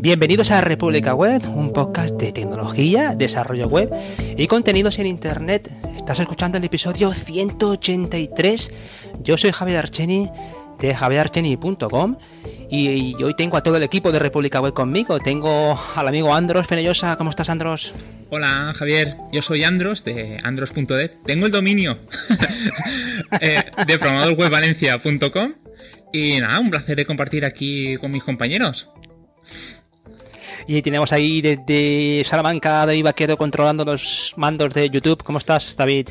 Bienvenidos a República Web, un podcast de tecnología, desarrollo web y contenidos en Internet. Estás escuchando el episodio 183. Yo soy Javier Archeni de javierarcheni.com y, hoy tengo a todo el equipo de República Web conmigo. Tengo al amigo Andros Fenellosa. ¿Cómo estás, Andros? Hola, Javier. Yo soy Andros de andros.dev. Tengo el dominio eh, de programadorwebvalencia.com y nada, un placer de compartir aquí con mis compañeros. Y tenemos ahí desde Salamanca David Vaquero controlando los mandos de YouTube. ¿Cómo estás, David?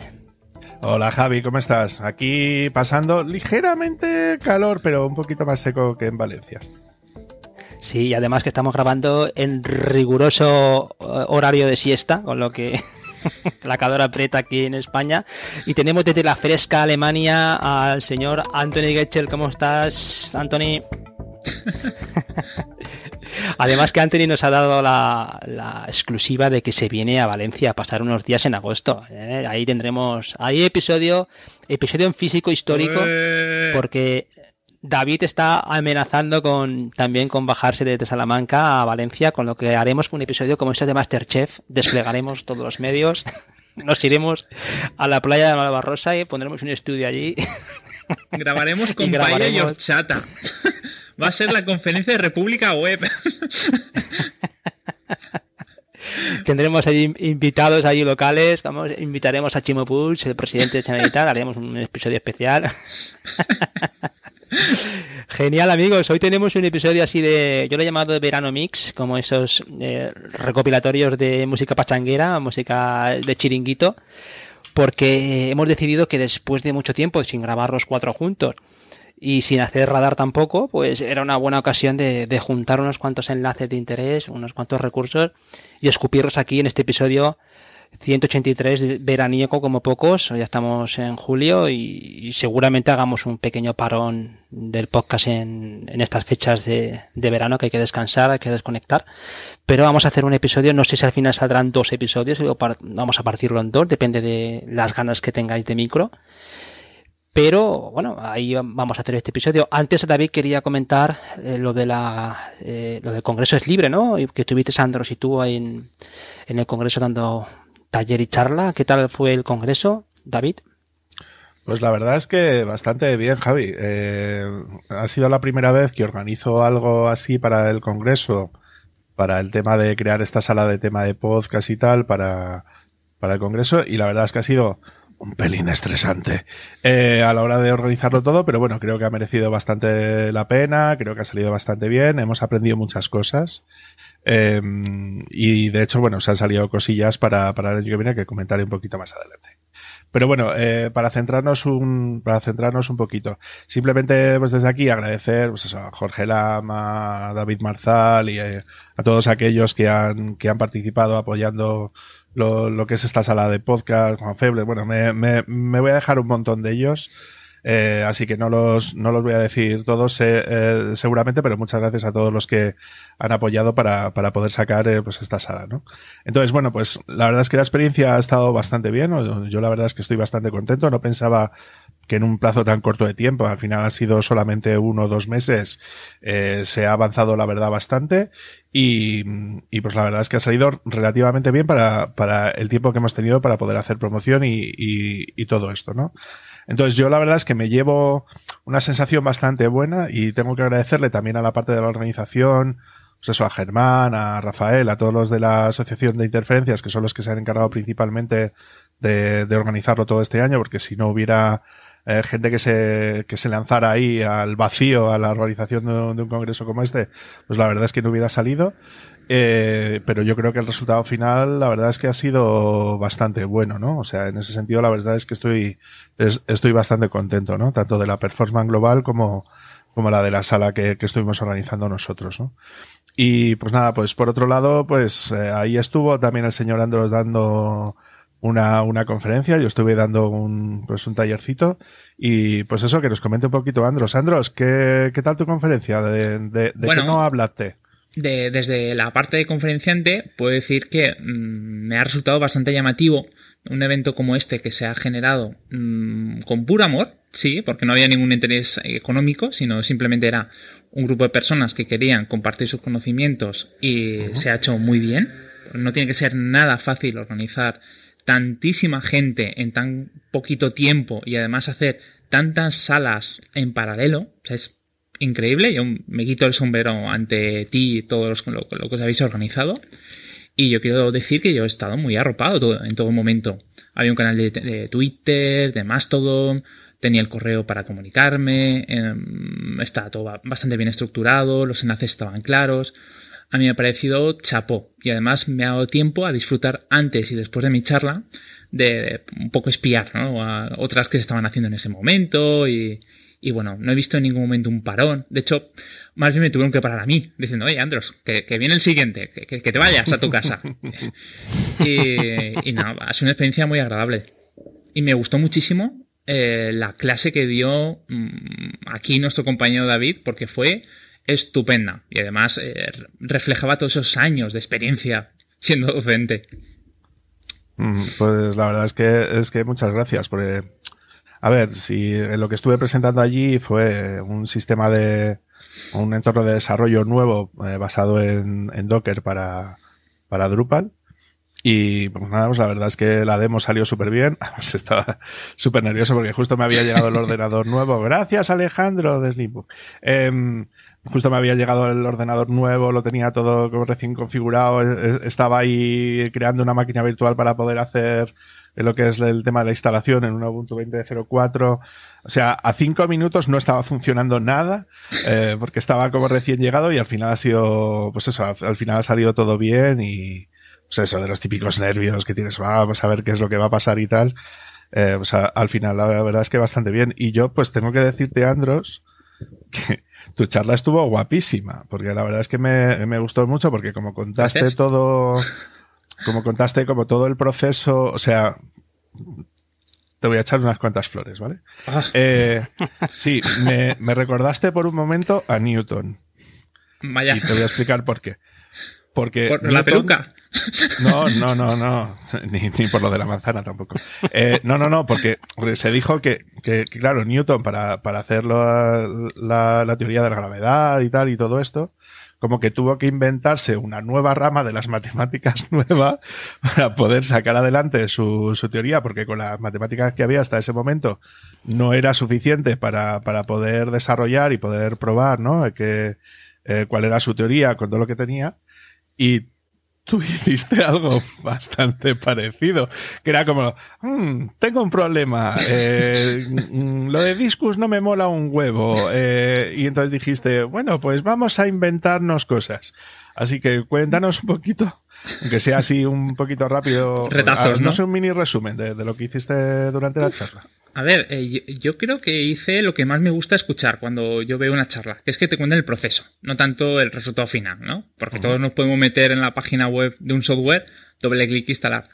Hola Javi, ¿cómo estás? Aquí pasando ligeramente calor, pero un poquito más seco que en Valencia. Sí, y además que estamos grabando en riguroso eh, horario de siesta, con lo que la calor aprieta aquí en España. Y tenemos desde la fresca Alemania al señor Anthony Getchel. ¿Cómo estás, Anthony? Además que Anthony nos ha dado la, exclusiva de que se viene a Valencia a pasar unos días en agosto. ¿eh? Ahí tendremos, ahí episodio, episodio en físico histórico, porque David está amenazando con también con bajarse desde Salamanca a Valencia, con lo que haremos un episodio como este de Masterchef, desplegaremos todos los medios, nos iremos a la playa de Malvarrosa y pondremos un estudio allí. Grabaremos con y, y horchata. Va a ser la conferencia de República Web. Tendremos ahí invitados allí locales, vamos, invitaremos a Chimo Puig, el presidente de Generalitat, haremos un episodio especial. Genial amigos, hoy tenemos un episodio así de, yo lo he llamado de verano mix, como esos eh, recopilatorios de música pachanguera, música de chiringuito, porque hemos decidido que después de mucho tiempo, sin grabar los cuatro juntos, y sin hacer radar tampoco, pues era una buena ocasión de, de, juntar unos cuantos enlaces de interés, unos cuantos recursos y escupirlos aquí en este episodio 183 veraniego como pocos. Ya estamos en julio y, seguramente hagamos un pequeño parón del podcast en, en estas fechas de, de, verano que hay que descansar, hay que desconectar. Pero vamos a hacer un episodio, no sé si al final saldrán dos episodios o vamos a partirlo en dos, depende de las ganas que tengáis de micro. Pero bueno, ahí vamos a hacer este episodio. Antes David quería comentar eh, lo de la eh, lo del Congreso es libre, ¿no? Y que estuviste Sandros y tú en, en el Congreso dando taller y charla. ¿Qué tal fue el Congreso, David? Pues la verdad es que bastante bien, Javi. Eh, ha sido la primera vez que organizo algo así para el Congreso, para el tema de crear esta sala de tema de podcast y tal, para, para el Congreso, y la verdad es que ha sido un pelín estresante eh, a la hora de organizarlo todo, pero bueno, creo que ha merecido bastante la pena, creo que ha salido bastante bien, hemos aprendido muchas cosas. Eh, y de hecho, bueno, se han salido cosillas para, para el que viene que comentaré un poquito más adelante. Pero bueno, eh, para centrarnos un, para centrarnos un poquito, simplemente pues desde aquí agradecer pues eso, a Jorge Lama, a David Marzal y a todos aquellos que han, que han participado apoyando lo, lo que es esta sala de podcast, Juan Feble, bueno, me, me, me voy a dejar un montón de ellos. Eh, así que no los, no los voy a decir todos eh, seguramente, pero muchas gracias a todos los que han apoyado para, para poder sacar eh, pues esta sala, ¿no? Entonces, bueno, pues la verdad es que la experiencia ha estado bastante bien. Yo la verdad es que estoy bastante contento. No pensaba que en un plazo tan corto de tiempo, al final ha sido solamente uno o dos meses, eh, se ha avanzado la verdad bastante y, y, pues la verdad es que ha salido relativamente bien para, para el tiempo que hemos tenido para poder hacer promoción y, y, y todo esto, ¿no? Entonces yo la verdad es que me llevo una sensación bastante buena y tengo que agradecerle también a la parte de la organización, pues eso, a Germán, a Rafael, a todos los de la Asociación de Interferencias, que son los que se han encargado principalmente de, de organizarlo todo este año, porque si no hubiera eh, gente que se, que se lanzara ahí al vacío a la organización de, un congreso como este, pues la verdad es que no hubiera salido. Eh, pero yo creo que el resultado final, la verdad es que ha sido bastante bueno, ¿no? O sea, en ese sentido, la verdad es que estoy, estoy bastante contento, ¿no? Tanto de la performance global como, como la de la sala que, que estuvimos organizando nosotros, ¿no? Y pues nada, pues por otro lado, pues eh, ahí estuvo también el señor Andros dando una, una conferencia, yo estuve dando un, pues un tallercito y pues eso, que nos comente un poquito Andros. Andros, ¿qué, qué tal tu conferencia? ¿De, de, de qué no hablaste? De, desde la parte de conferenciante, puedo decir que mmm, me ha resultado bastante llamativo un evento como este que se ha generado mmm, con puro amor, sí, porque no había ningún interés económico, sino simplemente era un grupo de personas que querían compartir sus conocimientos y uh -huh. se ha hecho muy bien. No tiene que ser nada fácil organizar tantísima gente en tan poquito tiempo y además hacer tantas salas en paralelo. O sea, es increíble. Yo me quito el sombrero ante ti y todos los, lo, que os habéis organizado. Y yo quiero decir que yo he estado muy arropado en todo momento. Había un canal de, Twitter, de Mastodon, tenía el correo para comunicarme, eh, estaba todo bastante bien estructurado, los enlaces estaban claros. A mí me ha parecido chapó y además me ha dado tiempo a disfrutar antes y después de mi charla de un poco espiar ¿no? a otras que se estaban haciendo en ese momento y, y bueno, no he visto en ningún momento un parón. De hecho, más bien me tuvieron que parar a mí, diciendo, oye, Andros, que, que viene el siguiente, que, que, te vayas a tu casa. y, y nada, ha sido una experiencia muy agradable. Y me gustó muchísimo eh, la clase que dio mmm, aquí nuestro compañero David, porque fue estupenda. Y además eh, reflejaba todos esos años de experiencia siendo docente. Pues la verdad es que, es que muchas gracias, porque a ver, si lo que estuve presentando allí fue un sistema de un entorno de desarrollo nuevo eh, basado en, en, Docker para, para Drupal. Y pues nada, pues la verdad es que la demo salió súper bien. Además estaba súper nervioso porque justo me había llegado el ordenador nuevo. Gracias Alejandro de Slimbook. Eh, justo me había llegado el ordenador nuevo, lo tenía todo recién configurado, estaba ahí creando una máquina virtual para poder hacer lo que es el tema de la instalación en un Ubuntu 20.04. O sea, a cinco minutos no estaba funcionando nada, eh, porque estaba como recién llegado y al final ha sido, pues eso, al final ha salido todo bien y, pues eso, de los típicos nervios que tienes, vamos a ver qué es lo que va a pasar y tal. Eh, pues al final, la verdad es que bastante bien. Y yo, pues tengo que decirte, Andros, que tu charla estuvo guapísima, porque la verdad es que me, me gustó mucho, porque como contaste todo, como contaste como todo el proceso, o sea, te voy a echar unas cuantas flores, ¿vale? Ah. Eh, sí, me, me, recordaste por un momento a Newton. Vaya. Y te voy a explicar por qué. Porque ¿Por Newton, la peluca? No, no, no, no. Ni, ni, por lo de la manzana tampoco. Eh, no, no, no, porque se dijo que, que, que claro, Newton, para, para hacer la, la, la, teoría de la gravedad y tal y todo esto, como que tuvo que inventarse una nueva rama de las matemáticas nueva para poder sacar adelante su, su teoría, porque con las matemáticas que había hasta ese momento no era suficiente para, para poder desarrollar y poder probar, ¿no? Que, eh, cuál era su teoría con todo lo que tenía. Y tú hiciste algo bastante parecido, que era como, mmm, tengo un problema, eh, lo de discus no me mola un huevo, eh, y entonces dijiste, bueno, pues vamos a inventarnos cosas. Así que cuéntanos un poquito, aunque sea así un poquito rápido, Retazos, ¿no? no sé, un mini resumen de, de, lo que hiciste durante la charla. A ver, eh, yo, yo, creo que hice lo que más me gusta escuchar cuando yo veo una charla, que es que te cuenten el proceso, no tanto el resultado final, ¿no? Porque uh -huh. todos nos podemos meter en la página web de un software, doble clic instalar.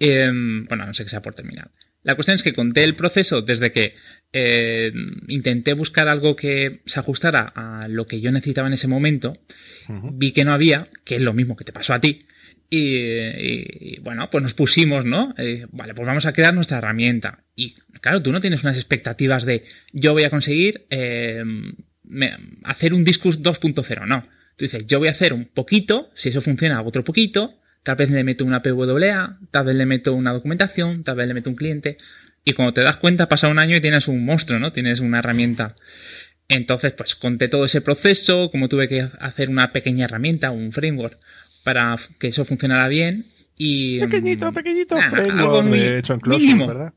Eh, bueno, no sé que sea por terminar. La cuestión es que conté el proceso desde que eh, intenté buscar algo que se ajustara a lo que yo necesitaba en ese momento, uh -huh. vi que no había, que es lo mismo que te pasó a ti, y, bueno, pues nos pusimos, ¿no? Eh, vale, pues vamos a crear nuestra herramienta. Y claro, tú no tienes unas expectativas de yo voy a conseguir eh, hacer un Discus 2.0, no. Tú dices, yo voy a hacer un poquito, si eso funciona, hago otro poquito, tal vez le meto una PWA, tal vez le meto una documentación, tal vez le meto un cliente. Y cuando te das cuenta, pasa un año y tienes un monstruo, ¿no? Tienes una herramienta. Entonces, pues conté todo ese proceso, como tuve que hacer una pequeña herramienta, un framework, para que eso funcionara bien. Y, pequeñito, pequeñito nah, algo muy de hecho en mínimo. ¿verdad?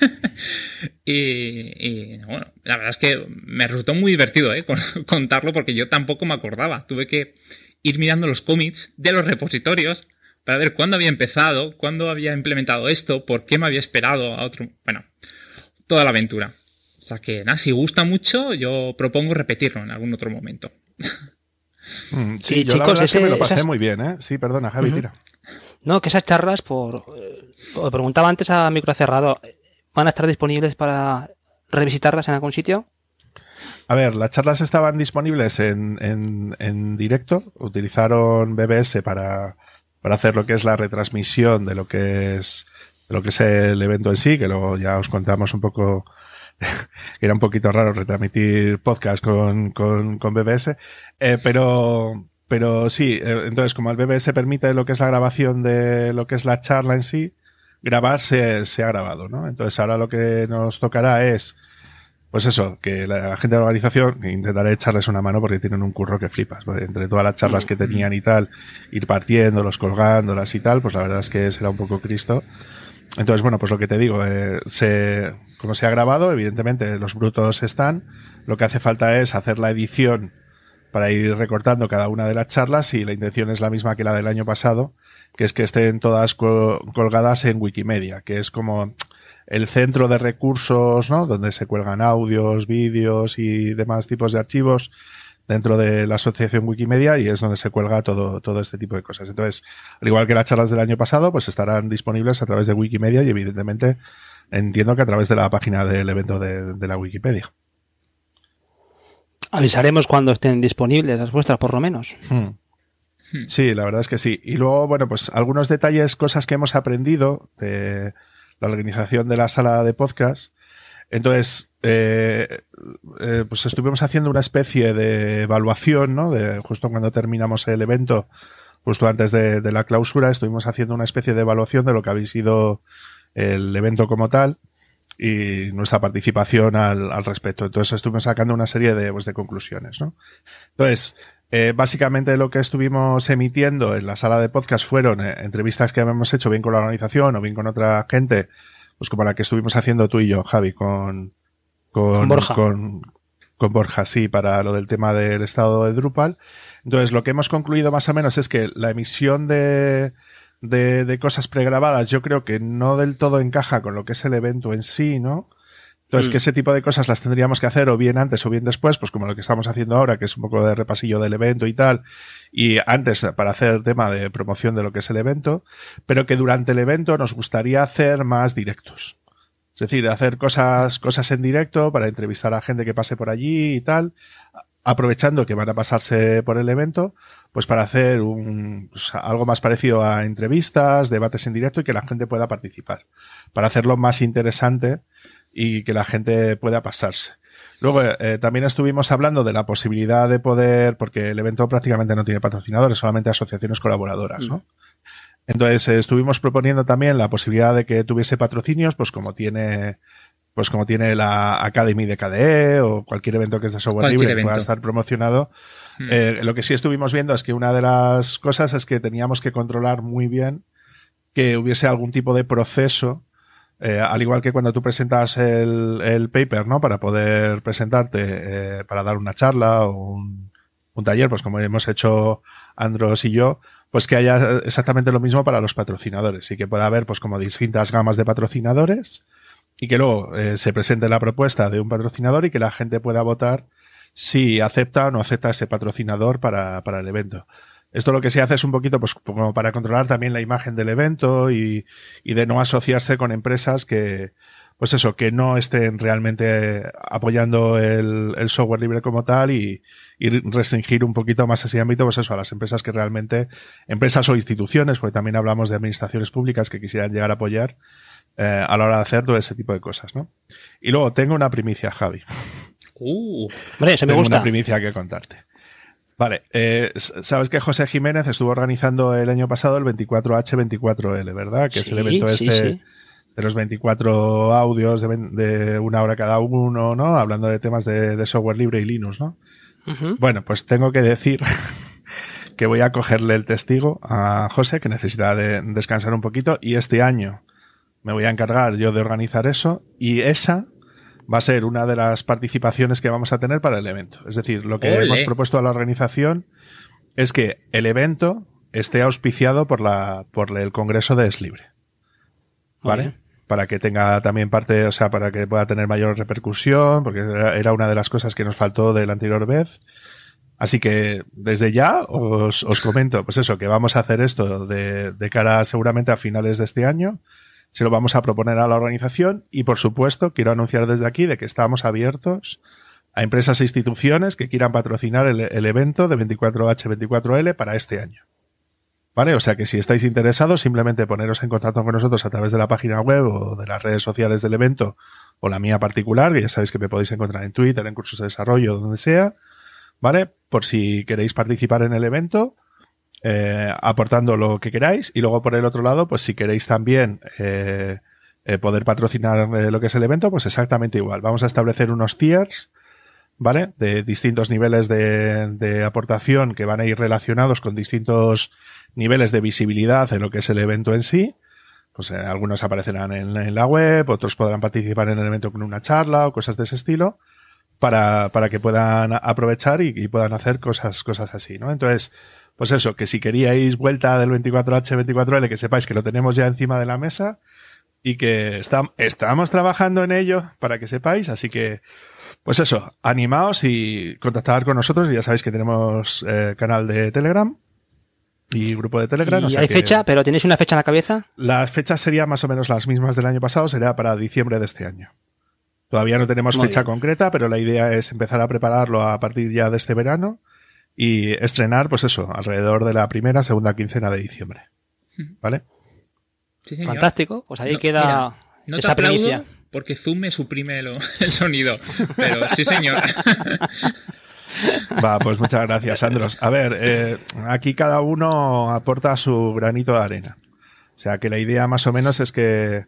y, y, bueno, la verdad es que me resultó muy divertido ¿eh? contarlo porque yo tampoco me acordaba. Tuve que ir mirando los commits de los repositorios para ver cuándo había empezado, cuándo había implementado esto, por qué me había esperado a otro. Bueno, toda la aventura. O sea que, nada, si gusta mucho, yo propongo repetirlo en algún otro momento. Mm, sí, yo chicos, la ese, es que me lo pasé esas... muy bien, ¿eh? Sí, perdona, Javi, uh -huh. tira. No, que esas charlas, por. Eh, preguntaba antes a micro cerrado, ¿van a estar disponibles para revisitarlas en algún sitio? A ver, las charlas estaban disponibles en, en, en directo. Utilizaron BBS para, para hacer lo que es la retransmisión de lo que es lo que es el evento en sí, que luego ya os contamos un poco era un poquito raro retransmitir podcast con, con, con BBS, eh, pero, pero sí, eh, entonces como el BBS permite lo que es la grabación de lo que es la charla en sí, grabar se, se ha grabado, ¿no? Entonces ahora lo que nos tocará es, pues eso, que la gente de la organización, intentaré echarles una mano porque tienen un curro que flipas, entre todas las charlas que tenían y tal, ir partiéndolos, colgándolas y tal, pues la verdad es que será un poco Cristo. Entonces, bueno, pues lo que te digo, eh, se, como se ha grabado, evidentemente los brutos están. Lo que hace falta es hacer la edición para ir recortando cada una de las charlas y la intención es la misma que la del año pasado, que es que estén todas colgadas en Wikimedia, que es como el centro de recursos, ¿no? Donde se cuelgan audios, vídeos y demás tipos de archivos dentro de la asociación Wikimedia y es donde se cuelga todo, todo este tipo de cosas. Entonces, al igual que las charlas del año pasado, pues estarán disponibles a través de Wikimedia y evidentemente entiendo que a través de la página del evento de, la Wikipedia. Avisaremos cuando estén disponibles las vuestras, por lo menos. Hmm. Hmm. Sí, la verdad es que sí. Y luego, bueno, pues algunos detalles, cosas que hemos aprendido de la organización de la sala de podcast. Entonces, eh, eh, pues estuvimos haciendo una especie de evaluación, ¿no? De justo cuando terminamos el evento, justo antes de, la clausura, estuvimos haciendo una especie de evaluación de lo que había sido el evento como tal y nuestra participación al, respecto. Entonces estuvimos sacando una serie de, pues, de conclusiones, ¿no? Entonces, eh, básicamente lo que estuvimos emitiendo en la sala de podcast fueron entrevistas que habíamos hecho bien con la organización o bien con otra gente, pues como la que estuvimos haciendo tú y yo, Javi, con, con, Borja. Con, Borja, sí, para lo del tema del estado de Drupal. Entonces, lo que hemos concluido más o menos es que la emisión de, de, de cosas pregrabadas yo creo que no del todo encaja con lo que es el evento en sí, ¿no? Entonces, que mm. ese tipo de cosas las tendríamos que hacer o bien antes o bien después, pues como lo que estamos haciendo ahora, que es un poco de repasillo del evento y tal, y antes para hacer tema de promoción de lo que es el evento, pero que durante el evento nos gustaría hacer más directos. Es decir, hacer cosas, cosas en directo para entrevistar a gente que pase por allí y tal, aprovechando que van a pasarse por el evento, pues para hacer un, pues, algo más parecido a entrevistas, debates en directo y que la gente pueda participar. Para hacerlo más interesante y que la gente pueda pasarse. Luego, eh, también estuvimos hablando de la posibilidad de poder, porque el evento prácticamente no tiene patrocinadores, solamente asociaciones colaboradoras, ¿no? Entonces eh, estuvimos proponiendo también la posibilidad de que tuviese patrocinios, pues como tiene, pues como tiene la Academy de KDE o cualquier evento que es de software libre que pueda estar promocionado. Hmm. Eh, lo que sí estuvimos viendo es que una de las cosas es que teníamos que controlar muy bien que hubiese algún tipo de proceso eh, al igual que cuando tú presentas el, el paper, ¿no? Para poder presentarte, eh, para dar una charla o un, un, taller, pues como hemos hecho Andros y yo, pues que haya exactamente lo mismo para los patrocinadores y que pueda haber pues como distintas gamas de patrocinadores y que luego eh, se presente la propuesta de un patrocinador y que la gente pueda votar si acepta o no acepta ese patrocinador para, para el evento. Esto lo que se hace es un poquito pues como para controlar también la imagen del evento y, y de no asociarse con empresas que, pues eso, que no estén realmente apoyando el, el software libre como tal y, y restringir un poquito más ese ámbito, pues eso, a las empresas que realmente, empresas o instituciones, porque también hablamos de administraciones públicas que quisieran llegar a apoyar eh, a la hora de hacer todo ese tipo de cosas, ¿no? Y luego tengo una primicia, Javi. Uh, hombre, se me tengo gusta. una primicia que contarte. Vale, eh, sabes que José Jiménez estuvo organizando el año pasado el 24H24L, ¿verdad? Que es el evento este de los 24 audios de, una hora cada uno, ¿no? Hablando de temas de, de software libre y Linux, ¿no? Bueno, pues tengo que decir que voy a cogerle el testigo a José, que necesita de descansar un poquito, y este año me voy a encargar yo de organizar eso, y esa va a ser una de las participaciones que vamos a tener para el evento. Es decir, lo que hemos propuesto a la organización es que el evento esté auspiciado por la, por el Congreso de Es Libre. ¿Vale? Para que tenga también parte, o sea, para que pueda tener mayor repercusión, porque era una de las cosas que nos faltó de la anterior vez. Así que desde ya os, os comento, pues eso, que vamos a hacer esto de, de cara seguramente a finales de este año se lo vamos a proponer a la organización y, por supuesto, quiero anunciar desde aquí de que estamos abiertos a empresas e instituciones que quieran patrocinar el, evento de 24H24L para este año. ¿Vale? O sea que si estáis interesados, simplemente poneros en contacto con nosotros a través de la página web o de las redes sociales del evento o la mía particular, que ya sabéis que me podéis encontrar en Twitter, en cursos de desarrollo, donde sea, ¿vale? Por si queréis participar en el evento, eh, aportando lo que queráis. Y luego por el otro lado, pues si queréis también eh, eh, poder patrocinar lo que es el evento, pues exactamente igual. Vamos a establecer unos tiers ¿vale? De distintos niveles de, de, aportación que van a ir relacionados con distintos niveles de visibilidad en lo que es el evento en sí. Pues eh, algunos aparecerán en, en, la web, otros podrán participar en el evento con una charla o cosas de ese estilo para, para que puedan aprovechar y, y puedan hacer cosas, cosas así, ¿no? Entonces, pues eso, que si queríais vuelta del 24H, 24L, que sepáis que lo tenemos ya encima de la mesa y que está, estamos trabajando en ello para que sepáis, así que, pues eso, animaos y contactad con nosotros, ya sabéis que tenemos eh, canal de Telegram y grupo de Telegram. ¿Y o sea hay fecha? ¿Pero tenéis una fecha en la cabeza? Las fechas serían más o menos las mismas del año pasado, sería para diciembre de este año. Todavía no tenemos Muy fecha bien. concreta, pero la idea es empezar a prepararlo a partir ya de este verano y estrenar, pues eso, alrededor de la primera, segunda quincena de diciembre. ¿Vale? Sí, señor. Fantástico. Pues ahí No, queda mira, No esa primicia. porque Zoom me suprime lo- el sonido. Pero sí, señor. Va, pues muchas gracias, Andros. A ver, eh, aquí cada uno aporta su granito de arena. O sea, que la idea más o menos es que,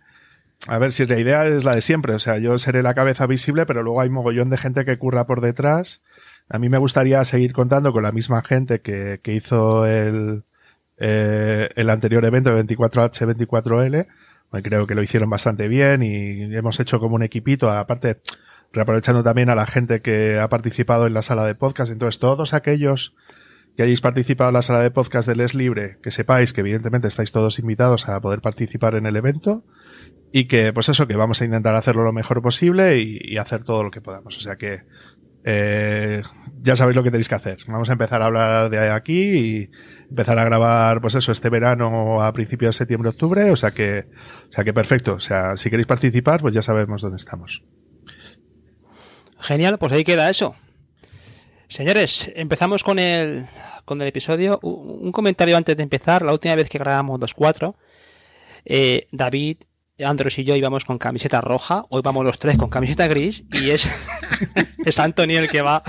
a ver, si la idea es la de siempre, o sea, yo seré la cabeza visible, pero luego hay mogollón de gente que curra por detrás. A mí me gustaría seguir contando con la misma gente que, que hizo el, eh, el anterior evento de 24H, 24L. Pues creo que lo hicieron bastante bien y hemos hecho como un equipito, aparte, reaprovechando también a la gente que ha participado en la sala de podcast. Entonces, todos aquellos que hayáis participado en la sala de podcast del Es Libre, que sepáis que evidentemente estáis todos invitados a poder participar en el evento y que, pues eso, que vamos a intentar hacerlo lo mejor posible y, y hacer todo lo que podamos. O sea que, eh, ya sabéis lo que tenéis que hacer. Vamos a empezar a hablar de aquí y empezar a grabar, pues eso, este verano a principios de septiembre, octubre. O sea que, o sea que perfecto. O sea, si queréis participar, pues ya sabemos dónde estamos. Genial, pues ahí queda eso. Señores, empezamos con el, con el episodio. Un comentario antes de empezar. La última vez que grabamos 2.4, eh, David, Andros y yo íbamos con camiseta roja. Hoy vamos los tres con camiseta gris y es, es Antonio el que va.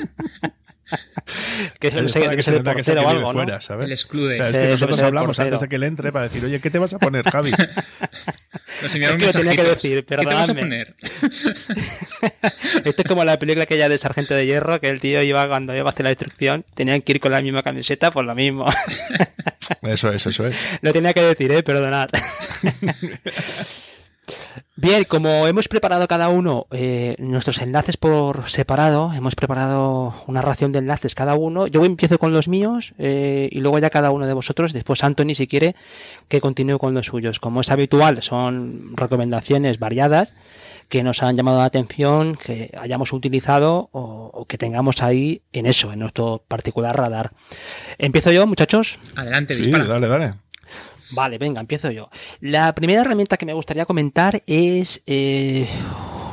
que Para debe que el nota que se portero o algo, ¿no? fuera, ¿sabes? El exclude. O sea, es que nosotros el hablamos antes de que él entre para decir, oye, ¿qué te vas a poner, Javi? Nos enviaron Es que lo tenía que decir, ¿Qué te vas a poner? Esto es como la película aquella de Sargento de Hierro, que el tío iba cuando iba a hacer la destrucción, tenían que ir con la misma camiseta, pues lo mismo. Eso es, eso es. Lo tenía que decir, eh, perdonad. Bien, como hemos preparado cada uno eh, nuestros enlaces por separado, hemos preparado una ración de enlaces cada uno. Yo empiezo con los míos eh, y luego ya cada uno de vosotros, después Anthony si quiere que continúe con los suyos. Como es habitual, son recomendaciones variadas que nos han llamado la atención, que hayamos utilizado o, o que tengamos ahí en eso, en nuestro particular radar. Empiezo yo, muchachos. Adelante, Sí, dispara. dale, dale. Vale, venga, empiezo yo. La primera herramienta que me gustaría comentar es eh,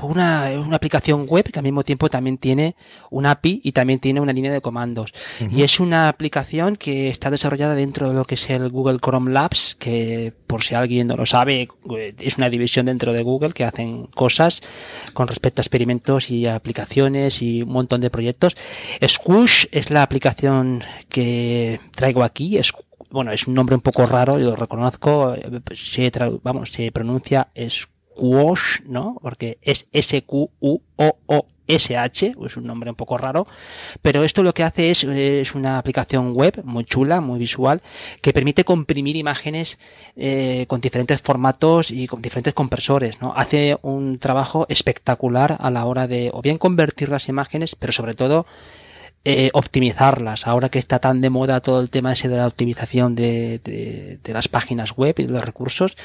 una, una aplicación web que al mismo tiempo también tiene una API y también tiene una línea de comandos. Y es una aplicación que está desarrollada dentro de lo que es el Google Chrome Labs, que por si alguien no lo sabe, eh, es una división dentro de Google que hacen cosas con respecto a experimentos y aplicaciones y un montón de proyectos. Squoosh es la aplicación que traigo aquí. Bueno, es un nombre un poco raro, yo lo reconozco. eh, tra- vamos, se pronuncia Squash, ¿no? Porque es S-Q-U-O-O-S-H, es un nombre un poco raro. Pero esto lo que hace es, es una aplicación web muy chula, muy visual, que permite comprimir imágenes eh, con diferentes formatos y con diferentes compresores, ¿no? Hace un trabajo espectacular a la hora de, o bien convertir las imágenes, pero sobre todo eh, optimizarlas. Ahora que está tan de moda todo el tema ese de la optimización de, de, de las páginas web y de los recursos,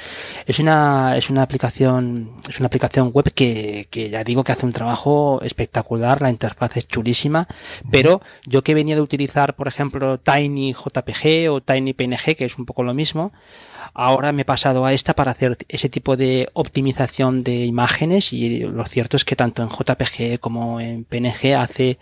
es una, es una aplicación, es una aplicación web que, que ya digo que hace un trabajo espectacular, la interfaz es chulísima, pero yo que venía de utilizar, por ejemplo, Tiny JPG o Tiny PNG, que es un poco lo mismo, Ahora me he pasado a esta para hacer ese tipo de optimización de imágenes y lo cierto es que tanto en JPG como en PNG hace,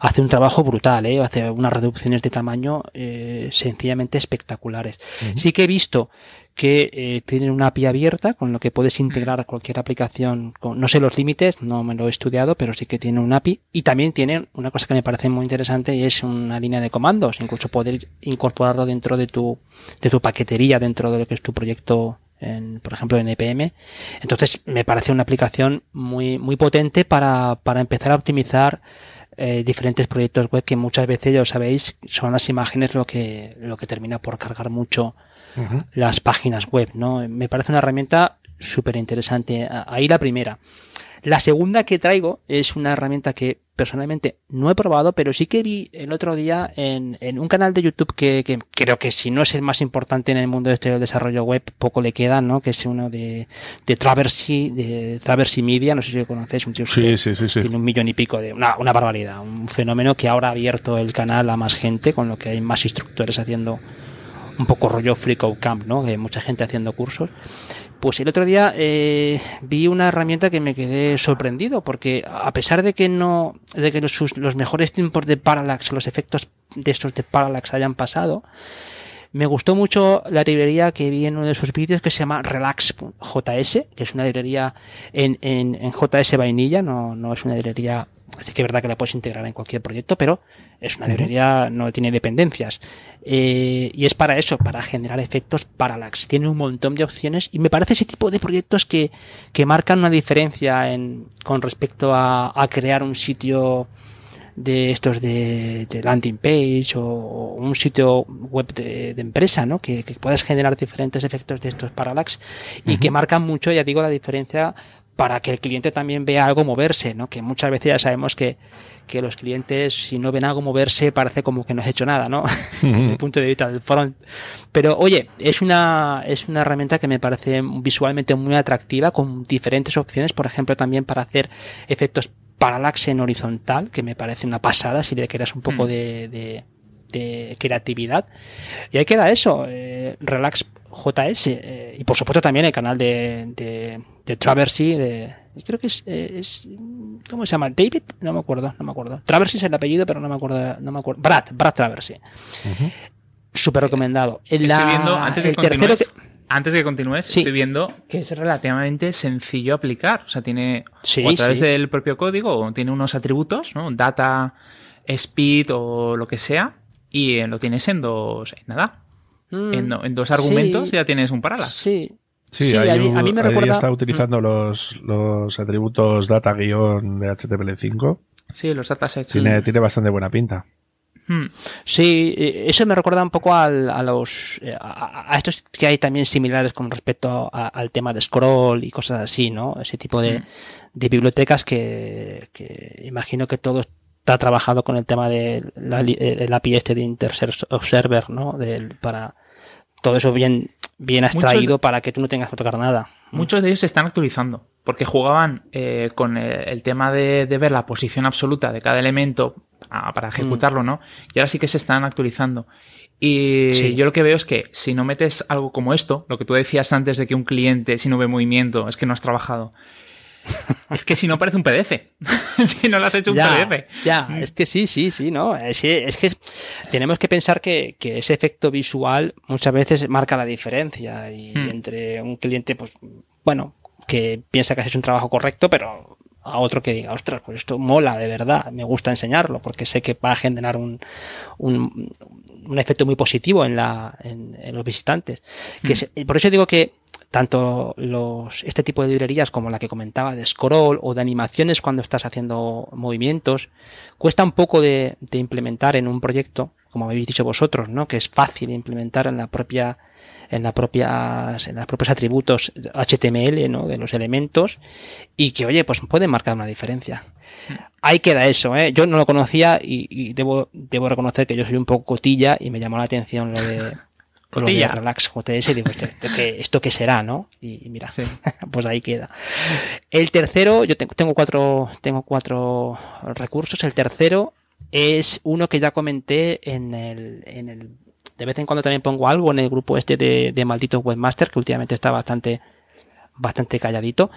hace un trabajo brutal, ¿eh? hace unas reducciones de tamaño eh, sencillamente espectaculares. Sí que he visto que eh, tienen una API abierta con lo que puedes integrar a cualquier aplicación. Con, no sé los límites, no me lo he estudiado, pero sí que tiene un API. Y también tienen una cosa que me parece muy interesante y es una línea de comandos, incluso poder incorporarlo dentro de tu, de tu paquetería, dentro de lo que es tu proyecto en, por ejemplo, en EPM. Entonces, me parece una aplicación muy, muy potente para, para empezar a optimizar eh, diferentes proyectos web que muchas veces, ya lo sabéis, son las imágenes lo que, lo que termina por cargar mucho las páginas web, ¿no? Me parece una herramienta súper interesante. Ahí la primera. La segunda que traigo es una herramienta que personalmente no he probado, pero sí que vi el otro día en, en un canal de YouTube que, que, creo que si no es el más importante en el mundo de este del desarrollo web, poco le queda, ¿no? Que es uno de, de Traversy, de Traversy Media, no sé si lo conocéis, un tío sí, sí, sí, tiene un millón y pico de, una, una barbaridad, un fenómeno que ahora ha abierto el canal a más gente, con lo que hay más instructores haciendo un poco rollo Free Camp, ¿no? Que mucha gente haciendo cursos. Pues el otro día eh, vi una herramienta que me quedé sorprendido porque a pesar de que no, de que los, los mejores tiempos de Parallax, los efectos de estos de Parallax hayan pasado, me gustó mucho la librería que vi en uno de sus vídeos que se llama Relax.js, que es una librería en, en, en JS vainilla, no, no es una librería Así que es verdad que la puedes integrar en cualquier proyecto, pero es una librería, no tiene dependencias. Eh, y es para eso, para generar efectos parallax. Tiene un montón de opciones y me parece ese tipo de proyectos que, que marcan una diferencia en, con respecto a, a crear un sitio de estos de, de landing page o, un sitio web de, de empresa, ¿no? Que, que, puedas generar diferentes efectos de estos parallax y que marcan mucho, ya digo, la diferencia para que el cliente también vea algo moverse, ¿no? Que muchas veces ya sabemos que, que los clientes, si no ven algo moverse, parece como que no has hecho nada, ¿no? Desde el punto de vista del front. Pero, oye, es una, es una herramienta que me parece visualmente muy atractiva, con diferentes opciones, por ejemplo, también para hacer efectos parallax en horizontal, que me parece una pasada si le quieras un poco de, de, de, creatividad. Y ahí queda eso, eh, Relax JS, eh, y por supuesto también el canal de, de, de Traversy, de, creo que es, es, ¿cómo se llama? David, no me acuerdo, no me acuerdo. Traversy es el apellido, pero no me acuerdo, no me acuerdo. Brad, Brad Traversy. Uh -huh. Súper recomendado. En la, viendo, antes el tercero que, antes que continúes, sí. estoy viendo que es relativamente sencillo aplicar. O sea, tiene sí, o a través sí. del propio código, tiene unos atributos, ¿no? Data, speed o lo que sea, y lo tienes en dos, en nada. Mm, en, en, dos argumentos ya tienes un parallax. Sí. Sí, sí ahí, a, mí, me recuerda... está utilizando los, los atributos data guion de HTML5. Sí, los datasets. Tiene, tiene bastante buena pinta. Hmm. Sí, eso me recuerda un poco al, a los eh, a, a, estos que hay también similares con respecto a, al tema de scroll y cosas así, ¿no? Ese tipo de, hmm. de bibliotecas que, que, imagino que todo está trabajado con el tema de la, el API este de Intersearch Observer, ¿no? Del, para todo eso bien bien extraído Muchos, para que tú no tengas que tocar nada. Muchos de ellos se están actualizando, porque jugaban eh, con el, el tema de, de, ver la posición absoluta de cada elemento a, para ejecutarlo, mm. ¿no? Y ahora sí que se están actualizando. Y sí. yo lo que veo es que si no metes algo como esto, lo que tú decías antes de que un cliente, si no ve movimiento, es que no has trabajado. Es que si no parece un PDF. si no lo has hecho un ya, PDF. Ya, es que sí, sí, sí, no. Es que, es que tenemos que pensar que, que, ese efecto visual muchas veces marca la diferencia. Y hmm. entre un cliente, pues, bueno, que piensa que has hecho un trabajo correcto, pero a otro que diga, ostras, pues esto mola de verdad, me gusta enseñarlo, porque sé que va a generar un, un, un efecto muy positivo en, la, en, en los visitantes. Hmm. Que se, por eso digo que tanto los, este tipo de librerías como la que comentaba de scroll o de animaciones cuando estás haciendo movimientos, cuesta un poco de, de implementar en un proyecto, como habéis dicho vosotros, ¿no? Que es fácil implementar en la propia, en la propia, en los propios atributos HTML, ¿no? De los elementos y que, oye, pues pueden marcar una diferencia. Ahí queda eso, ¿eh? Yo no lo conocía y, y debo, debo reconocer que yo soy un poco cotilla y me llamó la atención lo de, Cotilla. Relax JS, digo, ¿esto, esto, qué, ¿esto qué será, no? Y, mira, sí. pues ahí queda. El tercero, yo tengo, tengo cuatro, tengo cuatro recursos. El tercero es uno que ya comenté en el, en el, de vez en cuando también pongo algo en el grupo este de, de malditos webmaster, que últimamente está bastante, bastante calladito.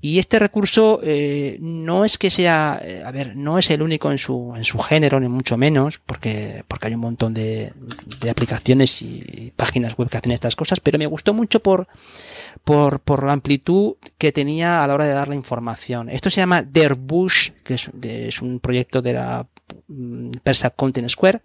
Y este recurso eh, no es que sea, eh, a ver, no es el único en su, en su género, ni mucho menos, porque, porque hay un montón de, de aplicaciones y páginas web que hacen estas cosas, pero me gustó mucho por, por, por la amplitud que tenía a la hora de dar la información. Esto se llama Derbush, que es, es un proyecto de la mm, Persa Content Square.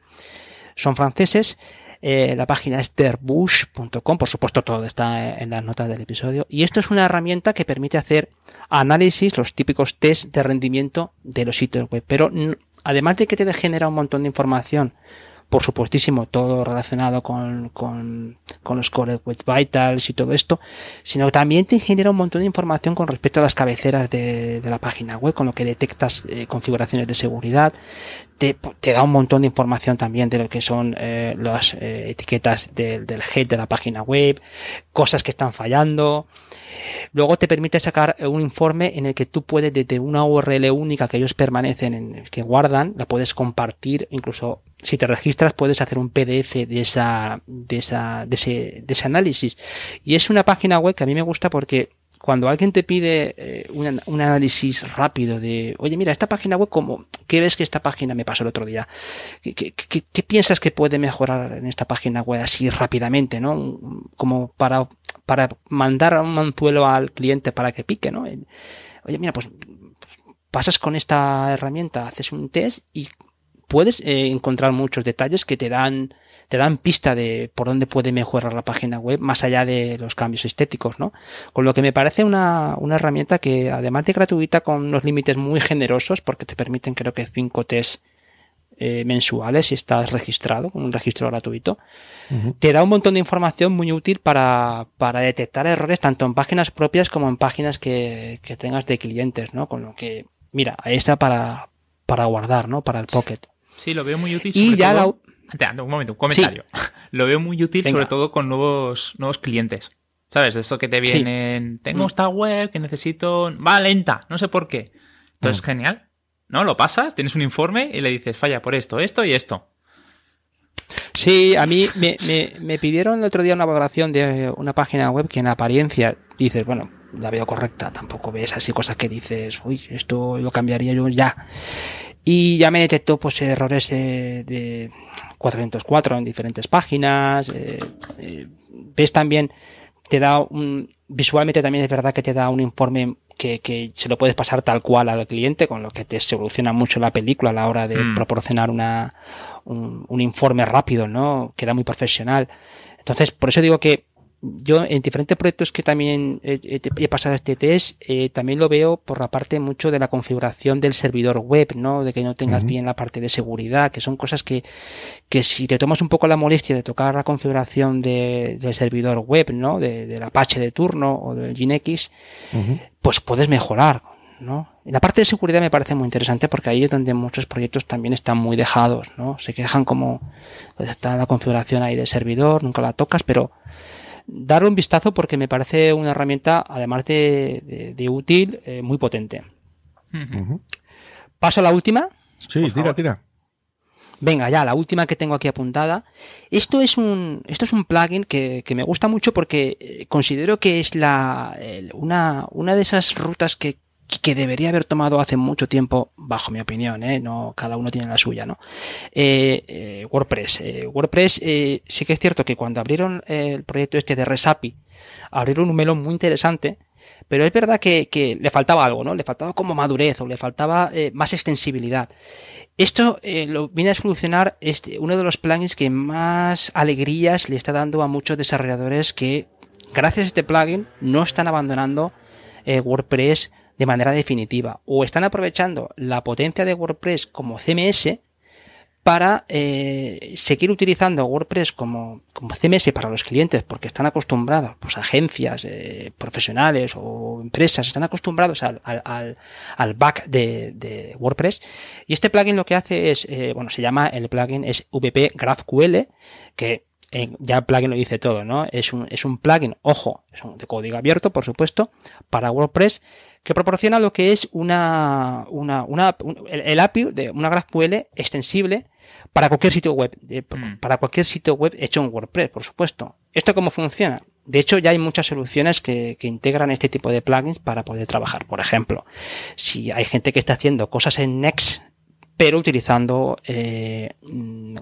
Son franceses eh, la página es derbush.com, por supuesto todo está en las notas del episodio. Y esto es una herramienta que permite hacer análisis, los típicos test de rendimiento de los sitios web. Pero además de que te genera un montón de información por supuestísimo, todo relacionado con, con, con los Core Web Vitals y todo esto, sino también te genera un montón de información con respecto a las cabeceras de, de la página web, con lo que detectas eh, configuraciones de seguridad, te, te, da un montón de información también de lo que son eh, las eh, etiquetas del head de la página web, cosas que están fallando. Luego te permite sacar un informe en el que tú puedes desde una URL única que ellos permanecen en que guardan, la puedes compartir, incluso si te registras puedes hacer un PDF de esa, de esa, de ese, de ese análisis. Y es una página web que a mí me gusta porque cuando alguien te pide eh, un, un, análisis rápido de, oye, mira, esta página web, como, ¿qué ves que esta página me pasó el otro día? ¿Qué, qué, qué, qué piensas que puede mejorar en esta página web así rápidamente, no? Como para, para mandar un anzuelo al cliente para que pique, ¿no? Oye, mira, pues pasas con esta herramienta, haces un test y puedes eh, encontrar muchos detalles que te dan te dan pista de por dónde puede mejorar la página web más allá de los cambios estéticos, ¿no? Con lo que me parece una, una herramienta que además de gratuita con unos límites muy generosos porque te permiten creo que cinco test eh, mensuales si estás registrado con un registro gratuito, uh -huh. te da un montón de información muy útil para, para detectar errores tanto en páginas propias como en páginas que, que tengas de clientes, ¿no? Con lo que, mira, ahí está para, para guardar, ¿no? Para el Pocket. Sí, lo veo muy útil. Y ya todo... Un momento, un comentario. Sí. Lo veo muy útil Venga. sobre todo con nuevos, nuevos clientes. ¿Sabes? De esto que te vienen, sí. tengo mm. esta web que necesito, va lenta, no sé por qué. Entonces, mm. genial. ¿No? Lo pasas, tienes un informe y le dices, falla por esto, esto y esto. Sí, a mí me, me, me pidieron el otro día una valoración de una página web que en apariencia dices, bueno, la veo correcta, tampoco ves así cosas que dices, uy, esto lo cambiaría yo ya y ya me detectó pues errores de, de 404 en diferentes páginas eh, eh, ves también te da un visualmente también es verdad que te da un informe que, que, se lo puedes pasar tal cual al cliente con lo que te soluciona mucho la película a la hora de mm. proporcionar una un, un informe rápido no queda muy profesional entonces por eso digo que yo en diferentes proyectos que también he, pasado este test, eh, también lo veo por la parte mucho de la configuración del servidor web, ¿no? De que no tengas uh -huh. bien la parte de seguridad, que son cosas que, que si te tomas un poco la molestia de tocar la configuración de, del servidor web, ¿no? De, del Apache de turno o del GNX, uh -huh. pues puedes mejorar, ¿no? La parte de seguridad me parece muy interesante porque ahí es donde muchos proyectos también están muy dejados, ¿no? Se quejan como, pues está la configuración ahí del servidor, nunca la tocas, pero darle un vistazo porque me parece una herramienta, además de, de, de útil, eh, muy potente. Uh -huh. Paso a la última. Sí, tira, tira. Venga, ya, la última que tengo aquí apuntada. Esto es un, esto es un plugin que, que me gusta mucho porque eh, considero que es la, una, una de esas rutas que, que debería haber tomado hace mucho tiempo, bajo mi opinión, ¿eh? no cada uno tiene la suya, ¿no? Eh, eh, WordPress. Eh, WordPress eh, sí que es cierto que cuando abrieron el proyecto este de Resapi, abrieron un melón muy interesante, pero es verdad que, que le faltaba algo, ¿no? Le faltaba como madurez o le faltaba eh, más extensibilidad. Esto eh, lo viene a solucionar este, uno de los plugins que más alegrías le está dando a muchos desarrolladores que, gracias a este plugin, no están abandonando eh, WordPress de manera definitiva o están aprovechando la potencia de WordPress como CMS para eh, seguir utilizando WordPress como, como, CMS para los clientes porque están acostumbrados, pues agencias eh, profesionales o empresas están acostumbrados al, al, al back de, de, WordPress y este plugin lo que hace es, eh, bueno, se llama, el plugin es VP GraphQL que ya el plugin lo dice todo, ¿no? Es un, es un plugin, ojo, es un, de código abierto, por supuesto, para WordPress que proporciona lo que es una, una, una un, el, el, API de una GraphQL extensible para cualquier sitio web, mm. para cualquier sitio web hecho en WordPress, por supuesto. ¿Esto cómo funciona? De hecho, ya hay muchas soluciones que, que, integran este tipo de plugins para poder trabajar. Por ejemplo, si hay gente que está haciendo cosas en Next pero utilizando eh,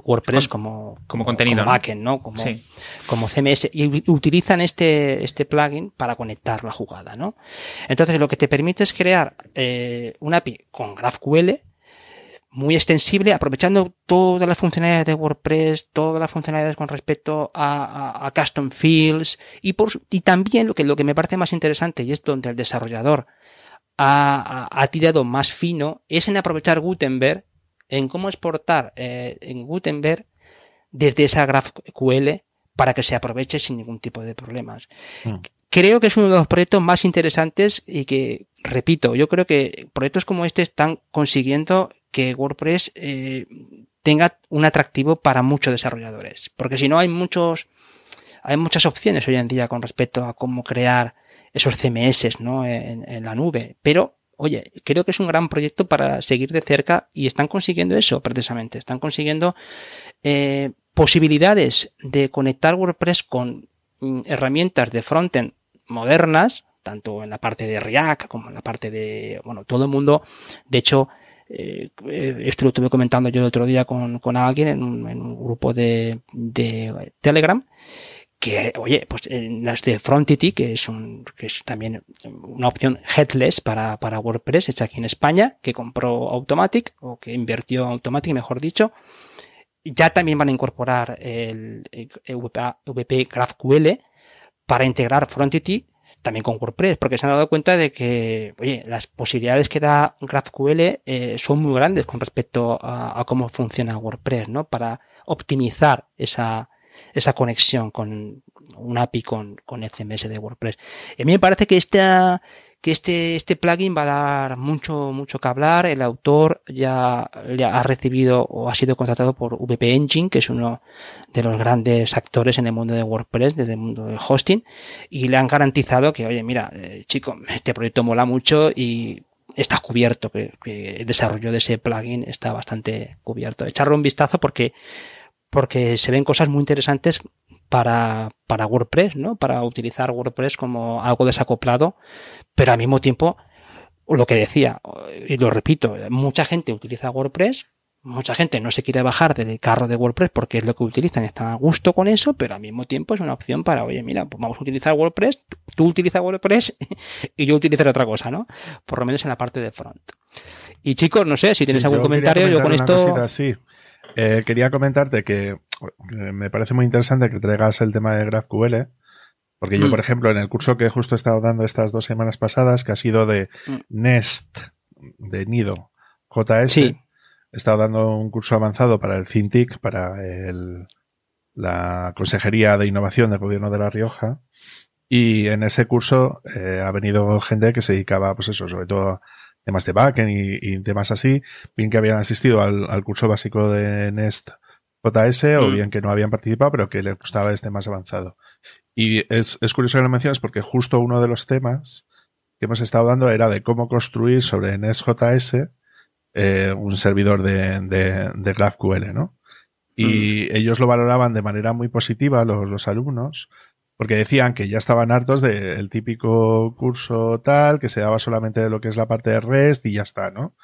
WordPress como, como, contenido, como backend, ¿no? Como, como CMS. Y utilizan este, este plugin para conectar la jugada, ¿no? Entonces, lo que te permite es crear eh, un API con GraphQL muy extensible, aprovechando todas las funcionalidades de WordPress, todas las funcionalidades con respecto a, a, custom fields y, por, y también lo que, lo que me parece más interesante y es donde el desarrollador ha, ha, tirado más fino es en aprovechar Gutenberg en cómo exportar eh, en Gutenberg desde esa GraphQL para que se aproveche sin ningún tipo de problemas. Mm. Creo que es uno de los proyectos más interesantes y que, repito, yo creo que proyectos como este están consiguiendo que WordPress eh, tenga un atractivo para muchos desarrolladores. Porque si no hay muchos, hay muchas opciones hoy en día con respecto a cómo crear esos CMS, ¿no? En, en la nube. Pero oye, creo que es un gran proyecto para seguir de cerca y están consiguiendo eso precisamente. Están consiguiendo eh, posibilidades de conectar WordPress con mm, herramientas de frontend modernas, tanto en la parte de React como en la parte de, bueno, todo el mundo, de hecho, eh, esto lo estuve comentando yo el otro día con, con alguien en un, en un grupo de, de Telegram, que, oye, pues en las de Frontity, que es un, que es también una opción headless para, para WordPress, hecha aquí en España, que compró Automatic, o que invirtió Automatic, mejor dicho, ya también van a incorporar el, el VP GraphQL para integrar Frontity también con WordPress, porque se han dado cuenta de que, oye, las posibilidades que da GraphQL eh, son muy grandes con respecto a, a, cómo funciona WordPress, ¿no? Para optimizar esa, esa conexión con un API con, con CMS de WordPress. a mí me parece que esta, que este, este plugin va a dar mucho, mucho que hablar. El autor ya, ya ha recibido o ha sido contratado por VP Engine, que es uno de los grandes actores en el mundo de WordPress, desde el mundo del hosting, y le han garantizado que, oye, mira, eh, chico, este proyecto mola mucho y está cubierto, que, que, el desarrollo de ese plugin está bastante cubierto. Echarle un vistazo porque porque se ven cosas muy interesantes para, para WordPress, ¿no? Para utilizar WordPress como algo desacoplado, pero al mismo tiempo, lo que decía, y lo repito, mucha gente utiliza WordPress, mucha gente no se quiere bajar del carro de WordPress porque es lo que utilizan, están a gusto con eso, pero al mismo tiempo es una opción para, oye, mira, pues vamos a utilizar WordPress, tú utilizas WordPress y yo utilizaré otra cosa, ¿no? Por lo menos en la parte de front. Y chicos, no sé, si tienes algún comentario, yo con esto... Eh, quería comentarte que eh, me parece muy interesante que traigas el tema de GraphQL, porque yo, mm. por ejemplo, en el curso que justo he estado dando estas dos semanas pasadas, que ha sido de mm. Nest, de Nido, JS, he estado dando un curso avanzado para el FinTech, para el, la Consejería de Innovación del Gobierno de La Rioja, y en ese curso eh, ha venido gente que se dedicaba, pues eso, sobre todo temas de backend y, temas así, bien que habían asistido al, curso básico de Nest JS o bien que no habían participado, pero que les gustaba este más avanzado. Y es, es curioso que lo mencionas porque justo uno de los temas que hemos estado dando era de cómo construir sobre Nest.js eh, un servidor de, de, de GraphQL, ¿no? Y mm. ellos lo valoraban de manera muy positiva, los, los alumnos, porque decían que ya estaban hartos del típico curso tal, que se daba solamente de lo que es la parte de REST y ya está, ¿no?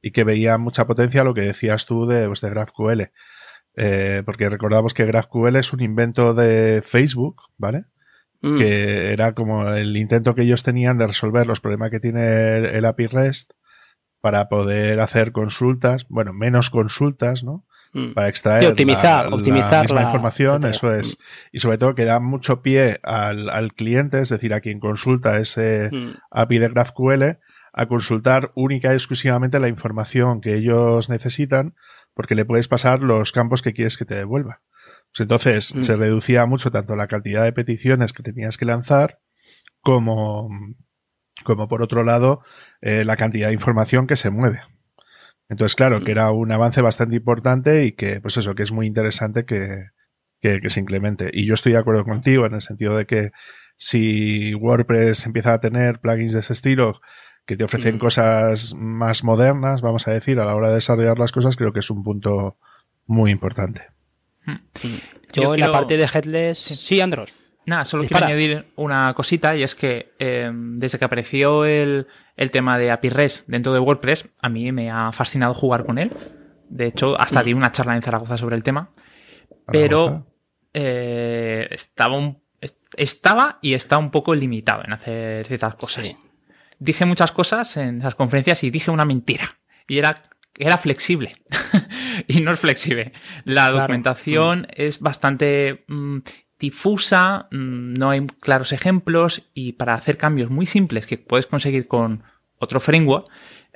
Y que veían mucha potencia lo que decías tú de, pues, de GraphQL. Eh, porque recordamos que GraphQL es un invento de Facebook, ¿vale? Mm. Que era como el intento que ellos tenían de resolver los problemas que tiene el, el API REST para poder hacer consultas, bueno, menos consultas, ¿no? Mm. para extraer optimizar, la, optimizar la, información, eso es. Mm. Y sobre todo que da mucho pie al, al cliente, es decir, a quien consulta ese mm. API de GraphQL, a consultar única y exclusivamente la información que ellos necesitan, porque le puedes pasar los campos que quieres que te devuelva. Pues entonces se reducía mucho tanto la cantidad de peticiones que tenías que lanzar, como, como por otro lado, eh, la cantidad de información que se mueve. Entonces, claro, que mm. era un avance bastante importante y que, pues eso, que es muy interesante que, que, que, se implemente. Y yo estoy de acuerdo contigo en el sentido de que si WordPress empieza a tener plugins de ese estilo que te ofrecen mm. cosas más modernas, vamos a decir, a la hora de desarrollar las cosas, creo que es un punto muy importante. Mm. Yo, en la parte de headless, sí, Andros. Nada, solo quiero añadir una cosita y es que eh, desde que apareció el, el tema de API REST dentro de WordPress, a mí me ha fascinado jugar con él. De hecho, hasta di una charla en Zaragoza sobre el tema. Pero eh, estaba, un, estaba y está un poco limitado en hacer ciertas cosas. Dije muchas cosas en esas conferencias y dije una mentira. Y era era flexible y no es flexible. La documentación es bastante mm, difusa, mm, no hay claros ejemplos y para hacer cambios muy simples que puedes conseguir con otro framework,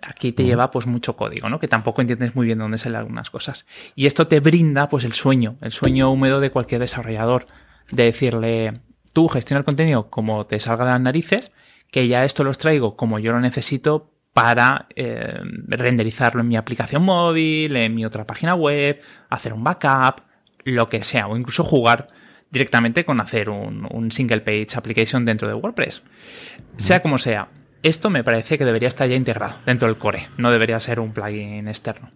aquí te lleva pues mucho código, ¿no? Que tampoco entiendes muy bien dónde salen algunas cosas. Y esto te brinda pues el sueño, el sueño húmedo de cualquier desarrollador, de decirle, tú gestiona el contenido como te salga de las narices, que ya esto los traigo como yo lo necesito para eh, renderizarlo en mi aplicación móvil, en mi otra página web, hacer un backup, lo que sea, o incluso jugar directamente con hacer un, single page application dentro de WordPress. Sea como sea, esto me parece que debería estar ya integrado dentro del core, no debería ser un plugin externo.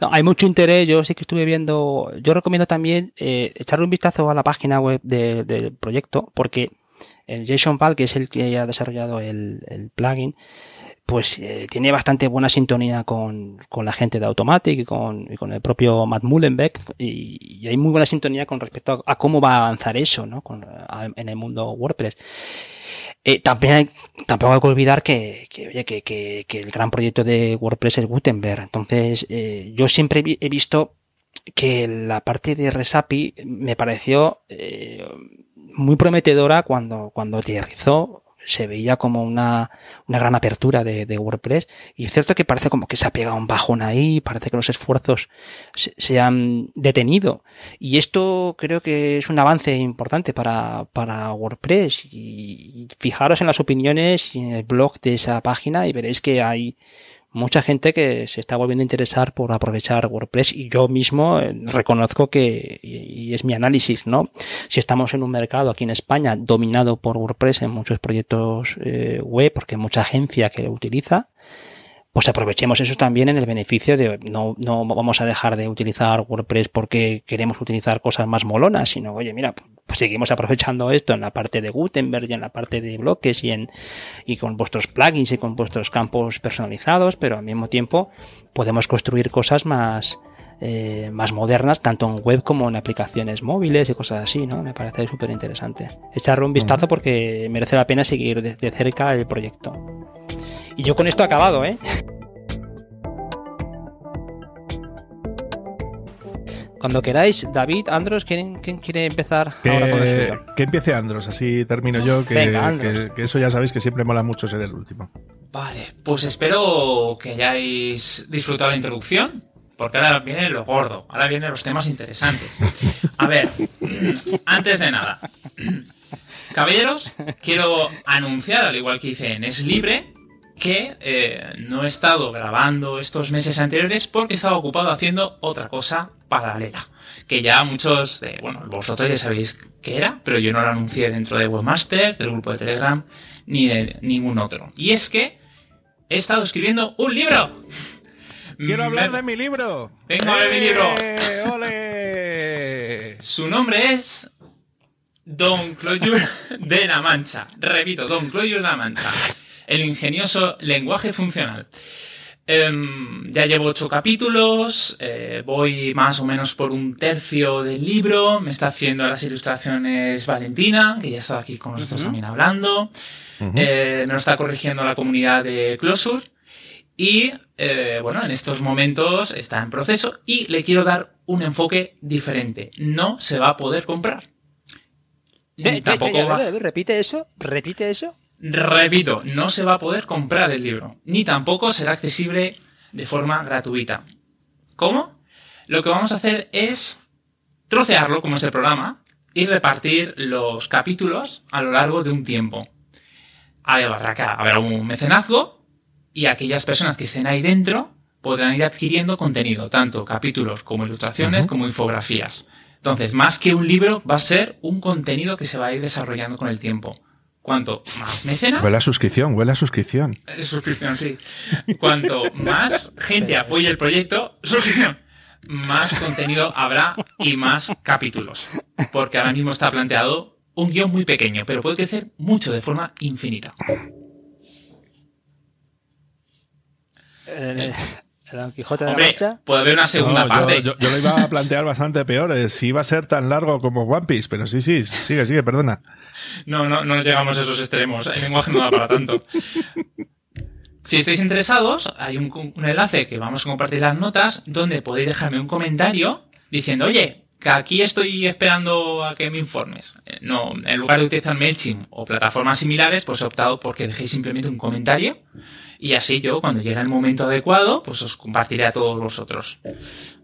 No, hay mucho interés, yo sí que estuve viendo, yo recomiendo también eh, echarle un vistazo a la página web del proyecto, porque el Jason que es el que ha desarrollado el plugin, pues eh, tiene bastante buena sintonía con, con, la gente de Automatic y con, con el propio Matt Mullenbeck y, hay muy buena sintonía con respecto a, cómo va a avanzar eso ¿no? Con, en el mundo WordPress. Eh, también tampoco hay que olvidar que, que, que, el gran proyecto de WordPress es Gutenberg. Entonces, eh, yo siempre he visto que la parte de Resapi me pareció muy prometedora cuando, cuando aterrizó se veía como una, una gran apertura de, WordPress. Y es cierto que parece como que se ha pegado un bajón ahí, parece que los esfuerzos se, han detenido. Y esto creo que es un avance importante para, para WordPress. Y fijaros en las opiniones y en el blog de esa página y veréis que hay mucha gente que se está volviendo a interesar por aprovechar WordPress y yo mismo eh, reconozco que, y es mi análisis, ¿no? Si estamos en un mercado aquí en España dominado por WordPress en muchos proyectos eh, web, porque mucha agencia que lo utiliza, pues aprovechemos eso también en el beneficio de no, no vamos a dejar de utilizar WordPress porque queremos utilizar cosas más molonas, sino, oye, mira, pues seguimos aprovechando esto en la parte de Gutenberg y en la parte de bloques y en, y con vuestros plugins y con vuestros campos personalizados, pero al mismo tiempo podemos construir cosas más, eh, más modernas, tanto en web como en aplicaciones móviles y cosas así, ¿no? Me parece súper interesante. Echarle un vistazo porque merece la pena seguir de cerca el proyecto. Y yo con esto acabado, ¿eh? Cuando queráis, David, Andros, ¿quién, quiere empezar ahora con el Que empiece Andros, así termino yo, que, eso ya sabéis que siempre mola mucho ser el último. Vale, pues espero que hayáis disfrutado la introducción, porque ahora viene lo gordo, ahora vienen los temas interesantes. A ver, antes de nada, caballeros, quiero anunciar, al igual que hice en Es Libre, que eh, no he estado grabando estos meses anteriores porque estaba ocupado haciendo otra cosa paralela. Que ya muchos de, bueno, vosotros ya sabéis qué era, pero yo no lo anuncié dentro de Webmaster, del grupo de Telegram, ni de ningún otro. Y es que he estado escribiendo un libro. Quiero hablar de mi libro. Vengo a ver mi libro. ¡Eh, ¡Ole! Su nombre es Don Clojure de la Mancha. Repito, Don Clojure de la Mancha el ingenioso lenguaje funcional. Em, ya llevo ocho capítulos, eh, voy más o menos por un tercio del libro, me está haciendo las ilustraciones Valentina, que ya estado aquí con nosotros también hablando, eh, me lo está corrigiendo la comunidad de Closure y eh, bueno, en estos momentos está en proceso y le quiero dar un enfoque diferente. No se va a poder comprar. repite eso, repite eso. Repito, no se va a poder comprar el libro, ni tampoco será accesible de forma gratuita. ¿Cómo? Lo que vamos a hacer es trocearlo, como este programa, y repartir los capítulos a lo largo de un tiempo. Habrá, un mecenazgo y aquellas personas que estén ahí dentro podrán ir adquiriendo contenido, tanto capítulos como ilustraciones, como infografías. Entonces, más que un libro, va a ser un contenido que se va a ir desarrollando con el tiempo. Cuanto más mecenas. Huele a suscripción, huele a suscripción. Eh, suscripción, sí. Cuanto más gente apoye el proyecto, suscripción. más contenido habrá y más capítulos. Porque ahora mismo está planteado un guion muy pequeño, pero puede crecer mucho de forma infinita. El, el Don Quijote de Hombre, la Mancha. puede haber una segunda No, parte. yo, yo- yo lo iba a plantear bastante peor, eh, si iba a ser tan largo como One Piece, pero sí, sí, sigue, sigue, perdona. No, no, no llegamos a esos extremos. El lenguaje no da para tanto. Si estáis interesados, hay un, un enlace que vamos a compartir las notas donde podéis dejarme un comentario diciendo, oye, que aquí estoy esperando a que me informes. Eh, No, en lugar de utilizar MailChimp o plataformas similares, pues he optado porque dejéis simplemente un comentario y así yo, cuando llegue el momento adecuado, pues os compartiré a todos vosotros.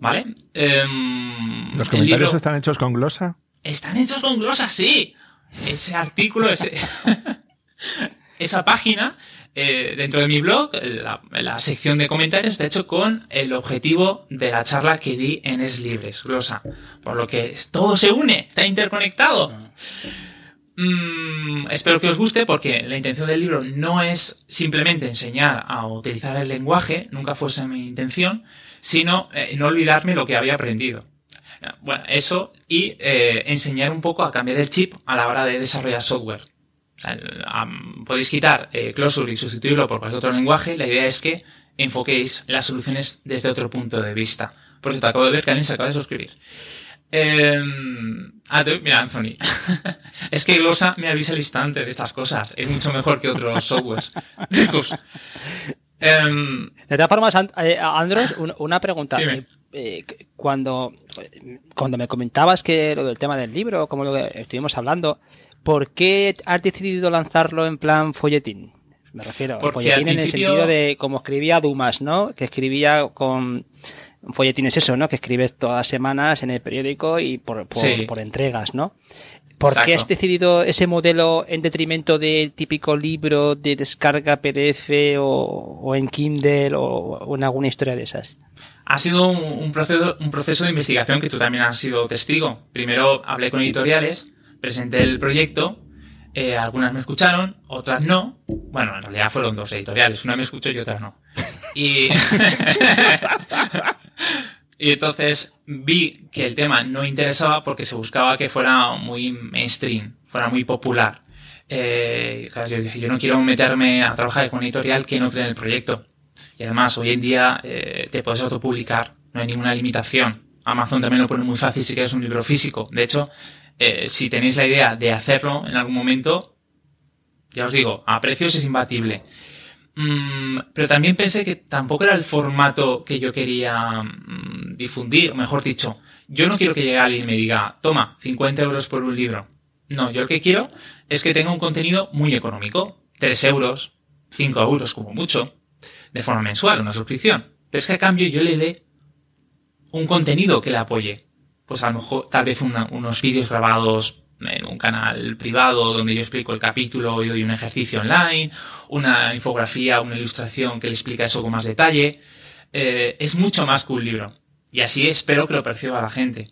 ¿Vale? Em, ¿Los comentarios libro- están hechos con glosa? están hechos con glosa, sí. Ese artículo, ese- esa página, eh, dentro de mi blog, la, sección de comentarios está hecho con el objetivo de la charla que di en Es Libres, glosa. Por lo que todo se une, está interconectado. Mm, espero que os guste porque la intención del libro no es simplemente enseñar a utilizar el lenguaje, nunca fuese mi intención, sino eh, no olvidarme lo que había aprendido. Bueno, eso y eh, enseñar un poco a cambiar el chip a la hora de desarrollar software. O sea, podéis quitar eh, Closure y sustituirlo por cualquier otro lenguaje. La idea es que enfoquéis las soluciones desde otro punto de vista. Por cierto, acabo de ver que alguien se acaba de suscribir. Eh, ah, te- mira, Anthony. es que Glosa me avisa al instante de estas cosas. Es mucho mejor que otros softwares. Chicos. Em, De todas formas, eh, Andros, un- una pregunta. Dime. Eh, cuando, cuando me comentabas que lo del tema del libro, como lo que estuvimos hablando, ¿por qué has decidido lanzarlo en plan folletín? Me refiero, Porque folletín en el sentido de como escribía Dumas, ¿no? Que escribía con un folletín es eso, ¿no? Que escribes todas las semanas en el periódico y por, por, Sí. por entregas, ¿no? ¿Por qué has decidido ese modelo en detrimento del típico libro de descarga PDF o, o en Kindle o, o en alguna historia de esas? Ha sido un, un proceso, un proceso de investigación que tú también has sido testigo. Primero hablé con editoriales, presenté el proyecto, eh, algunas me escucharon, otras no. Bueno, en realidad fueron dos editoriales, una me escuchó y otra no. Y, entonces vi que el tema no interesaba porque se buscaba que fuera muy mainstream, fuera muy popular. Eh, yo dije, yo no quiero meterme a trabajar con una editorial que no cree en el proyecto. Y además, hoy en día eh, te puedes autopublicar, no hay ninguna limitación. Amazon también lo pone muy fácil si quieres un libro físico. De hecho, eh, si tenéis la idea de hacerlo en algún momento, ya os digo, a precios es imbatible. Mm, pero también pensé que tampoco era el formato que yo quería mm, difundir, o mejor dicho, yo no quiero que llegue alguien y me diga, toma, 50 euros por un libro. No, yo lo que quiero es que tenga un contenido muy económico, 3 euros, 5 euros como mucho, de forma mensual, una suscripción. Pero es que a cambio yo le dé un contenido que le apoye. Pues a lo mejor, tal vez unos vídeos grabados en un canal privado donde yo explico el capítulo y doy un ejercicio online, una infografía, una ilustración que le explica eso con más detalle. Eh, es mucho más que un libro. Y así espero que lo perciba la gente.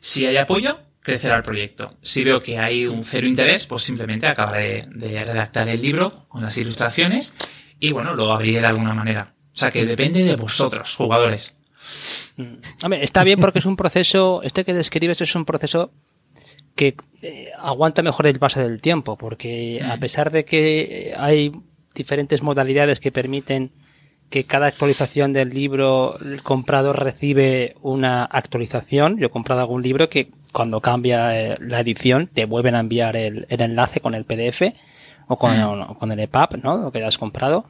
Si hay apoyo, crecerá el proyecto. Si veo que hay un cero interés, pues simplemente acabaré de redactar el libro con las ilustraciones y bueno, lo abriré de alguna manera. O sea que depende de vosotros, jugadores. Hombre, está bien porque es un proceso, este que describes es un proceso que eh, aguanta mejor el paso del tiempo, porque a pesar de que hay diferentes modalidades que permiten que cada actualización del libro el comprador recibe una actualización. Yo he comprado algún libro que cuando cambia eh, la edición te vuelven a enviar el, el enlace con el PDF o con, o con el EPUB, ¿no? Lo que has comprado.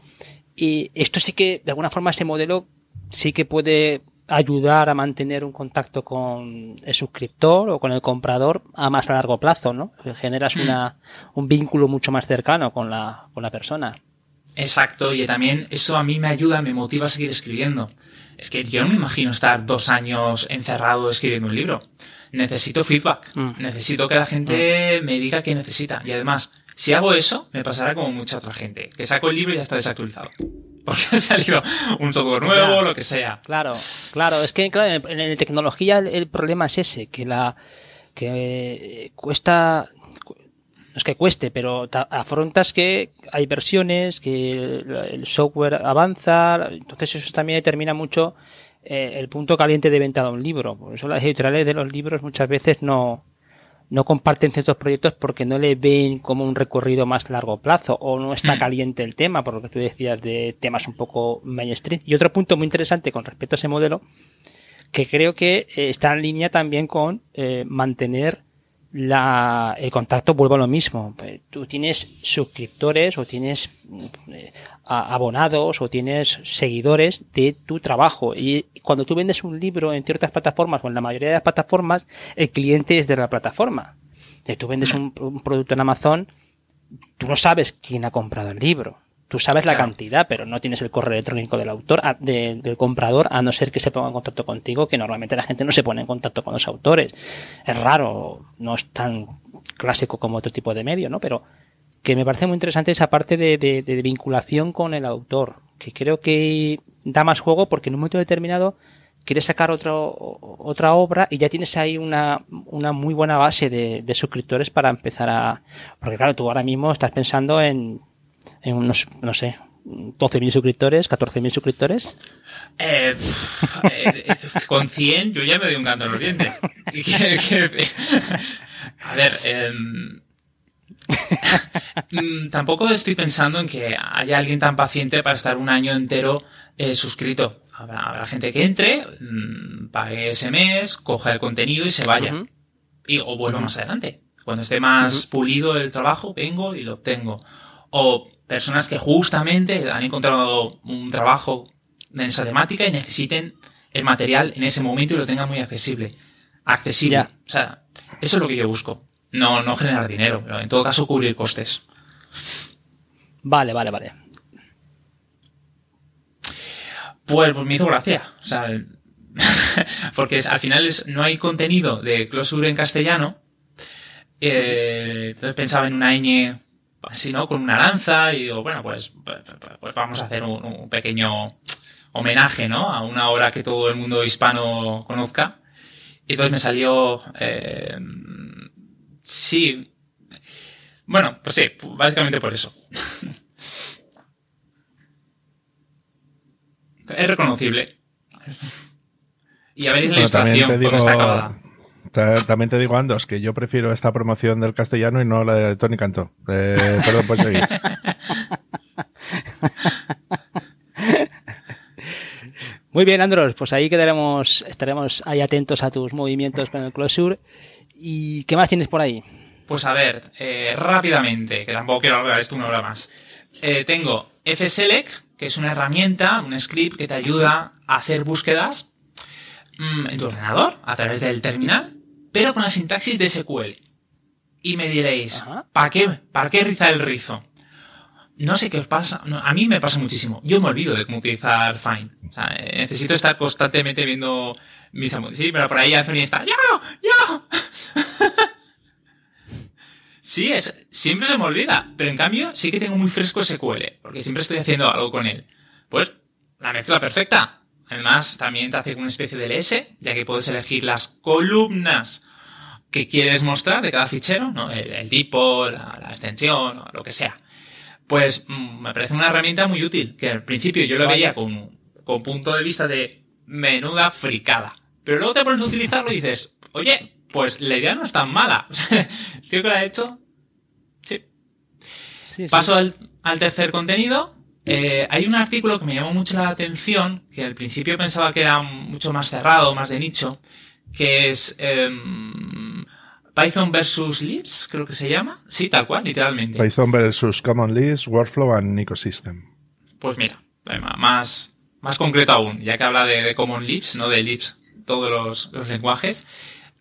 Y esto sí que, de alguna forma, ese modelo sí que puede ayudar a mantener un contacto con el suscriptor o con el comprador a más a largo plazo, ¿no? Generas una, un vínculo mucho más cercano con la, con la persona. Exacto, y también eso a mí me ayuda, me motiva a seguir escribiendo. Es que yo no me imagino estar dos años encerrado escribiendo un libro. Necesito feedback, Mm. necesito que la gente me diga qué necesita. Y además, si hago eso, me pasará como mucha otra gente, que saco el libro y ya está desactualizado. Porque ha salido un software nuevo, lo que sea. Claro, claro, es que claro, en, en tecnología el, el problema es ese, que la que eh, cuesta cu- no es que cueste, pero ta- afrontas que hay versiones, que el, el software avanza, entonces eso también determina mucho eh, el punto caliente de venta de un libro. Por eso las editoriales de los libros muchas veces no, no comparten ciertos proyectos porque no le ven como un recorrido más largo plazo o no está caliente el tema, por lo que tú decías de temas un poco mainstream. Y otro punto muy interesante con respecto a ese modelo, que creo que eh, está en línea también con eh, mantener la, el contacto, vuelvo a lo mismo. Pues, tú tienes suscriptores o tienes eh, abonados o tienes seguidores de tu trabajo. Y cuando tú vendes un libro en ciertas plataformas o en la mayoría de las plataformas, el cliente es de la plataforma. Si tú vendes un, un producto en Amazon, tú no sabes quién ha comprado el libro. Tú sabes la cantidad, pero no tienes el correo electrónico del autor, del comprador, a no ser que se ponga en contacto contigo, que normalmente la gente no se pone en contacto con los autores. Es raro, no es tan clásico como otro tipo de medio, ¿no? Pero que me parece muy interesante esa parte de, de vinculación con el autor, que creo que da más juego porque en un momento determinado quieres sacar otro, otra obra y ya tienes ahí una, una muy buena base de, de suscriptores para empezar a... Porque claro, tú ahora mismo estás pensando en en unos, no sé, 12.000 suscriptores, 14.000 suscriptores. Eh, eh, con 100 yo ya me doy un canto en los dientes. a ver, mm, tampoco estoy pensando en que haya alguien tan paciente para estar un año entero eh, suscrito. Habrá, gente que entre, mm, pague ese mes, coja el contenido y se vaya. y, o vuelva más adelante. Cuando esté más pulido el trabajo, vengo y lo obtengo. O personas que justamente han encontrado un trabajo en esa temática y necesiten el material en ese momento y lo tengan muy accesible. Accesible. O sea, eso es lo que yo busco. No, no generar dinero, pero en todo caso cubrir costes. Vale, vale, vale. Pues, pues me hizo gracia. O sea, porque al final no hay contenido de Closure en castellano. Eh, entonces pensaba en una ñ así, ¿no? Con una lanza y digo, bueno, pues, pues, pues vamos a hacer un, pequeño homenaje, ¿no? A una obra que todo el mundo hispano conozca. Y entonces me salió, eh, sí, bueno, pues sí, básicamente por eso. es reconocible. Y a veréis la ilustración cuando está acabada. También te digo, Andos, que yo prefiero esta promoción del castellano y no la de Tony Cantó. Eh, perdón, pues seguir. Muy bien, Andros, pues ahí quedaremos, estaremos ahí atentos a tus movimientos con el Closure. ¿Y qué más tienes por ahí? Pues a ver, eh, rápidamente, que tampoco quiero hablar esto una hora más. Eh, tengo FSelect, que es una herramienta, un script que te ayuda a hacer búsquedas mm, en tu ordenador a través del terminal pero con la sintaxis de SQL. Y me diréis, ¿para qué, ¿para qué rizar el rizo? No sé qué os pasa, a mí me pasa muchísimo. Yo me olvido de cómo utilizar Find. O sea, necesito estar constantemente viendo mis Sí, pero por ahí Anthony está, ¡Yo! ¡Yo! sí, es, siempre se me olvida. Pero en cambio, sí que tengo muy fresco SQL, porque siempre estoy haciendo algo con él. Pues, la mezcla perfecta. Además, también te hace una especie de LS, ya que puedes elegir las columnas que quieres mostrar de cada fichero, ¿no? El, tipo, la, extensión, o lo que sea. Pues mm, me parece una herramienta muy útil, que al principio yo lo veía con, con punto de vista de menuda fricada. Pero luego te pones a utilizarlo y dices, oye, pues la idea no es tan mala. ¿Qué que lo ha hecho? Sí. Paso al, al tercer contenido, eh, hay un artículo que me llamó mucho la atención, que al principio pensaba que era mucho más cerrado, más de nicho, que es em, Python versus Libs, creo que se llama. Sí, tal cual, literalmente. Python versus Common Lisp, Workflow and Ecosystem. Pues mira, más, más concreto aún, ya que habla de, Common Lisp, no de Libs, todos los, lenguajes.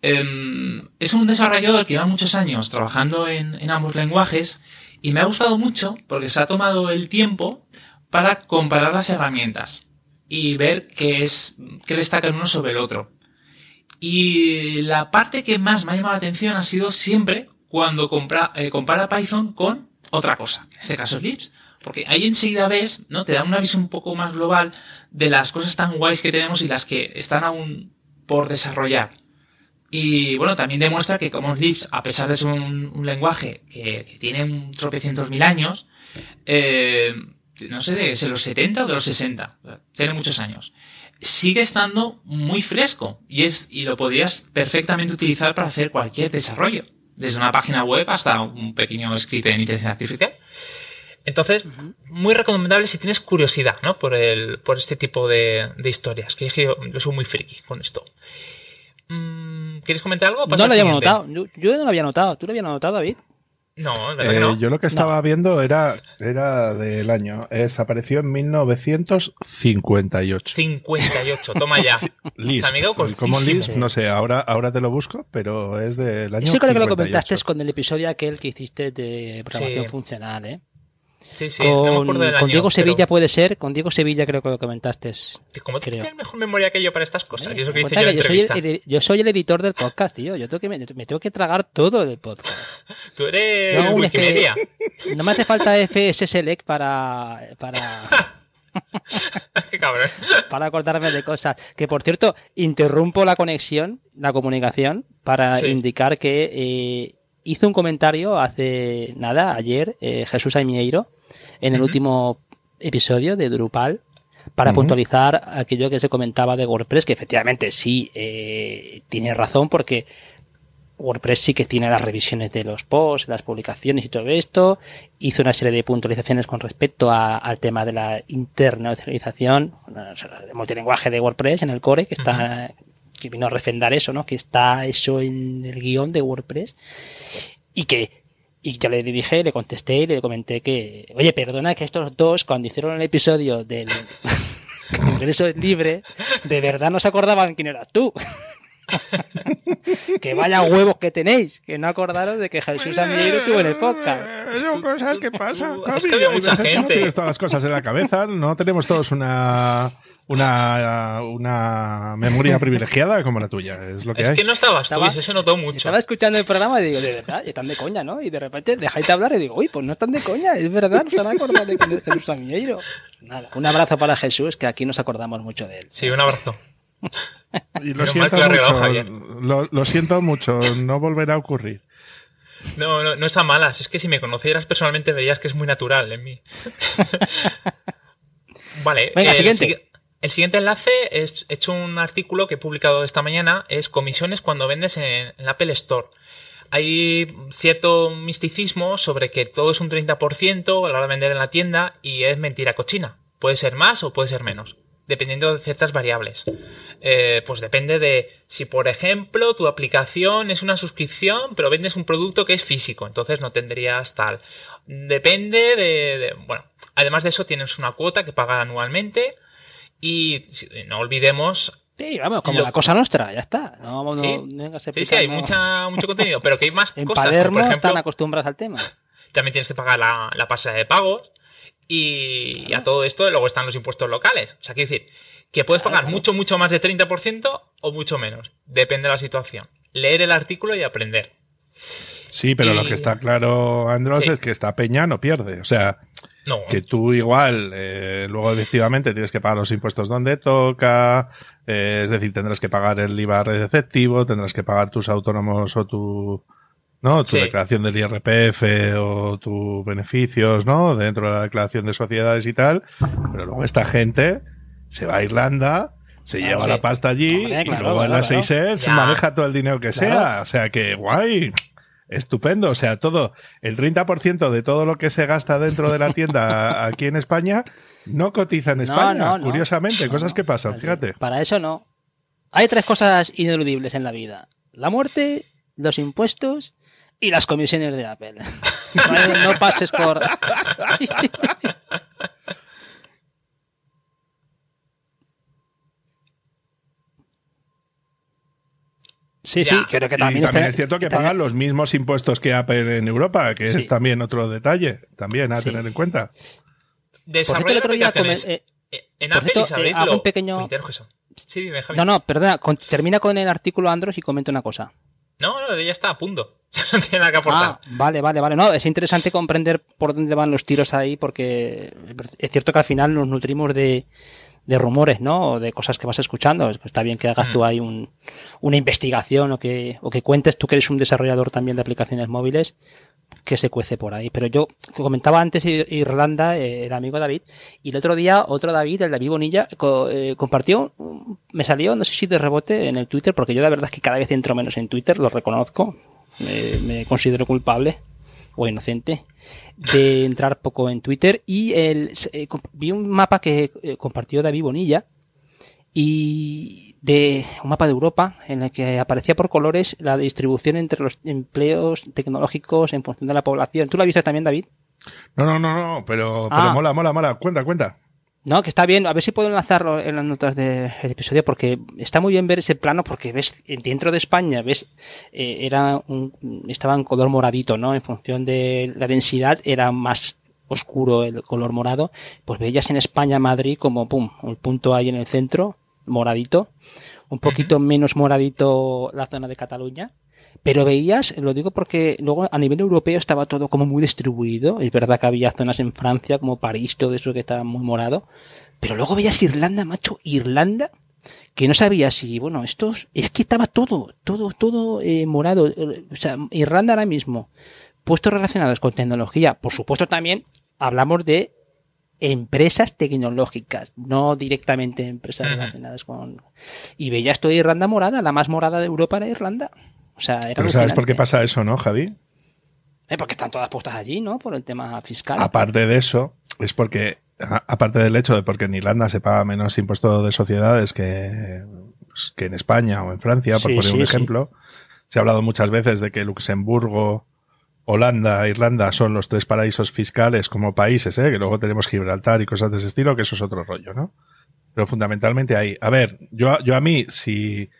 Em, es un desarrollador que lleva muchos años trabajando en, ambos lenguajes y me ha gustado mucho porque se ha tomado el tiempo para comparar las herramientas y ver qué es, qué destaca uno sobre el otro. Y la parte que más me ha llamado la atención ha sido siempre cuando eh, compara Python con otra cosa, en este caso Lisp, porque ahí enseguida ves, ¿no? Te da una visión un poco más global de las cosas tan guays que tenemos y las que están aún por desarrollar. Y bueno, también demuestra que como Lisp, a pesar de ser un, lenguaje que, tiene un tropecientos mil años, eh, no sé, de, los 70 o de los 60, tiene muchos años. sigue estando muy fresco y es y lo podrías perfectamente utilizar para hacer cualquier desarrollo, desde una página web hasta un pequeño script en inteligencia artificial. Entonces, muy recomendable si tienes curiosidad, ¿no? Por el, por este tipo de, de historias. Que yo, yo soy muy friki con esto. Mm, ¿Quieres comentar algo? No lo había notado. Yo, yo, no lo había notado. ¿Tú lo habías notado, David? No, es verdad eh, que no. Yo lo que estaba no. viendo era, era del año. Es, apareció en 1958. 58, toma ya. Lisp. Amigo, como Lisp, no sé, ahora, ahora te lo busco, pero es del año Eso creo que lo comentaste con el episodio aquel que hiciste de programación sí. funcional, ¿eh? Sí, sí, con, no me con año, Diego Sevilla pero- puede ser, con Diego Sevilla creo que lo comentaste. Como tú tienes mejor memoria que yo para estas cosas, y eso que hice Cuenta yo en que yo, soy entrevista. el, el- yo soy el editor del podcast, tío. Yo tengo que, me, me tengo que tragar todo del podcast. Tú eres No, Wikimedia. No me hace falta FS Select para, para, Qué cabrón. para acordarme de cosas. Que por cierto, interrumpo la conexión, la comunicación, para Sí. indicar que eh, hizo un comentario hace nada, ayer, eh, Jesús Aimieiro, en el último episodio de Drupal, para puntualizar aquello que se comentaba de WordPress, que efectivamente sí eh, tiene razón, porque WordPress sí que tiene las revisiones de los posts, las publicaciones y todo esto. Hizo una serie de puntualizaciones con respecto a- al tema de la internacionalización, el multilenguaje de WordPress en el core, que está, que vino a refrendar eso, ¿no? Que está eso en el guion de WordPress. Y que, y ya le dije, le contesté y le comenté que, oye, perdona que estos dos, cuando hicieron el episodio del Congreso Libre, de verdad no se acordaban quién eras tú. que vaya huevos que tenéis, que no acordaros de que Jesús Amiguero estuvo en el podcast. Eh, Son cosas que pasan. Es que había mucha no gente. tienes todas las cosas en la cabeza, no tenemos todos una, una, una memoria privilegiada como la tuya. Es lo que Es hay. que no estabas tú, y eso se notó mucho. Estaba escuchando el programa y digo, de verdad, están de coña, ¿no? Y de repente dejáis de hablar y digo, uy, pues no están de coña, es verdad, no están acordando de es Jesús Amigueiro. Nada, un abrazo para Jesús, que aquí nos acordamos mucho de él. Sí, un abrazo. Y lo siento que mucho. Javier. Lo, lo siento mucho. No volverá a ocurrir. No, no, no es a malas. Es que si me conocieras personalmente verías que es muy natural en mí. vale. Venga, el, siguiente. El siguiente enlace es he hecho un artículo que he publicado esta mañana. Es comisiones cuando vendes en, Apple Store. Hay cierto misticismo sobre que todo es un 30% a la hora de vender en la tienda y es mentira cochina. Puede ser más o puede ser menos, dependiendo de ciertas variables. Eh, pues depende de si, por ejemplo, tu aplicación es una suscripción, pero vendes un producto que es físico, entonces no tendrías tal. Depende de, de- bueno, además de eso tienes una cuota que pagar anualmente y si- no olvidemos Sí, vamos, como Lo- la cosa nuestra, ya está. No, no, Sí, no vengas sí, sí, hay mucha, mucho contenido, pero que hay más En cosas. Palermo por ejemplo, están acostumbrados al tema. también tienes que pagar la, la pasada de pagos y a todo esto luego están los impuestos locales. O sea, quiero decir, que puedes pagar mucho, mucho más de 30% o mucho menos. Depende de la situación. Leer el artículo y aprender. Sí, pero Y- lo que está claro, Andros, Sí. es que esta peña no pierde. O sea, No, que tú igual, eh, luego efectivamente tienes que pagar los impuestos donde toca, eh, es decir, tendrás que pagar el IVA receptivo, tendrás que pagar tus autónomos o tu, ¿no? Tu Sí. declaración del IRPF o tus beneficios, ¿no? Dentro de la declaración de sociedades y tal. Pero luego esta gente se va a Irlanda, se Ah, lleva sí. la pasta allí Hombre, y claro, luego en claro, las claro. 6 Ya. maneja todo el dinero que Claro. sea. O sea que guay. Estupendo, o sea, todo, el 30% de todo lo que se gasta dentro de la tienda aquí en España no cotiza en España, no, no. curiosamente, No, cosas que pasan, fíjate. Para eso no. Hay tres cosas ineludibles en la vida. La muerte, los impuestos y las comisiones de Apple. No pases por... Sí, sí, creo que Y también, también está- es cierto que pagan los mismos impuestos que Apple en Europa, que Sí. es también otro detalle, también a Sí. tener en cuenta. Por cierto, desarrollo el otro día come- eh, en Apple cierto, y eh, hago un pequeño-. Sí, dime, Javi. No, no, perdona, con- termina con el artículo Andros y comenta una cosa. No, no, ya está a punto. no tiene nada que aportar. Ah, vale, vale, vale. No, es interesante comprender por dónde van los tiros ahí, porque es cierto que al final nos nutrimos de, de rumores, ¿no? O de cosas que vas escuchando. Pues está bien que hagas Mm. tú ahí un, una investigación o que, o que cuentes tú que eres un desarrollador también de aplicaciones móviles, que se cuece por ahí. Pero yo comentaba antes Irlanda, eh, el amigo David, y el otro día otro David, el David Bonilla, eh, compartió, me salió, no sé si de rebote en el Twitter, porque yo la verdad es que cada vez entro menos en Twitter, lo reconozco, me, considero culpable o inocente de entrar poco en Twitter y el, eh, vi un mapa que compartió David Bonilla y de un mapa de Europa en el que aparecía por colores la distribución entre los empleos tecnológicos en función de la población. ¿Tú lo viste también, David? No, no, no, no, pero, pero ah. mola, mola, mola. Cuenta, cuenta. No, que está bien. A ver si puedo enlazarlo en las notas del episodio porque está muy bien ver ese plano porque ves dentro de España, ves, eh, era un, estaba en color moradito, ¿no? En función de la densidad era más oscuro el color morado. Pues veías en España, Madrid, como pum, el punto ahí en el centro moradito, un poquito menos moradito la zona de Cataluña. Pero veías, lo digo porque luego a nivel europeo estaba todo como muy distribuido. Es verdad que había zonas en Francia, como París, todo eso que estaba muy morado. Pero luego veías Irlanda, macho, Irlanda, que no sabía si, bueno, estos, es que estaba todo, todo, todo eh, morado. O sea, Irlanda ahora mismo, puestos relacionados con tecnología, por supuesto también hablamos de empresas tecnológicas, no directamente empresas relacionadas con... Y veía esto de Irlanda morada, la más morada de Europa era Irlanda. O sea, era Pero ¿sabes por qué pasa eso, no, Javi? Eh, porque están todas puestas allí, ¿no? Por el tema fiscal. Aparte de eso, es porque, aparte del hecho de porque en Irlanda se paga menos impuesto de sociedades que, pues, que en España o en Francia, por poner un ejemplo, se ha hablado muchas veces de que Luxemburgo Holanda, Irlanda son los tres paraísos fiscales como países, ¿eh? que luego tenemos Gibraltar y cosas de ese estilo, que eso es otro rollo, ¿no? Pero fundamentalmente ahí. A ver, yo, yo a mí, si,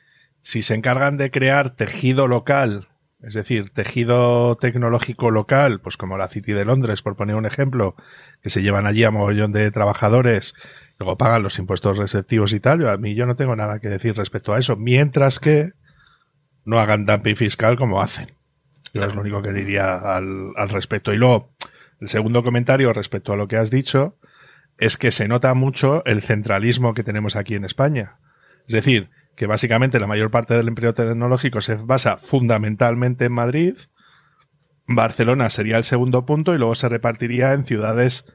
si se encargan de crear tejido local, es decir, tejido tecnológico local, pues como la City de Londres, por poner un ejemplo, que se llevan allí a mogollón de trabajadores, luego pagan los impuestos receptivos y tal, yo, a mí yo no tengo nada que decir respecto a eso, mientras que no hagan dumping fiscal como hacen. Yo es lo único que diría al, al respecto. Y luego, el segundo comentario respecto a lo que has dicho es que se nota mucho el centralismo que tenemos aquí en España. Es decir, que básicamente la mayor parte del empleo tecnológico se basa fundamentalmente en Madrid. Barcelona sería el segundo punto y luego se repartiría en ciudades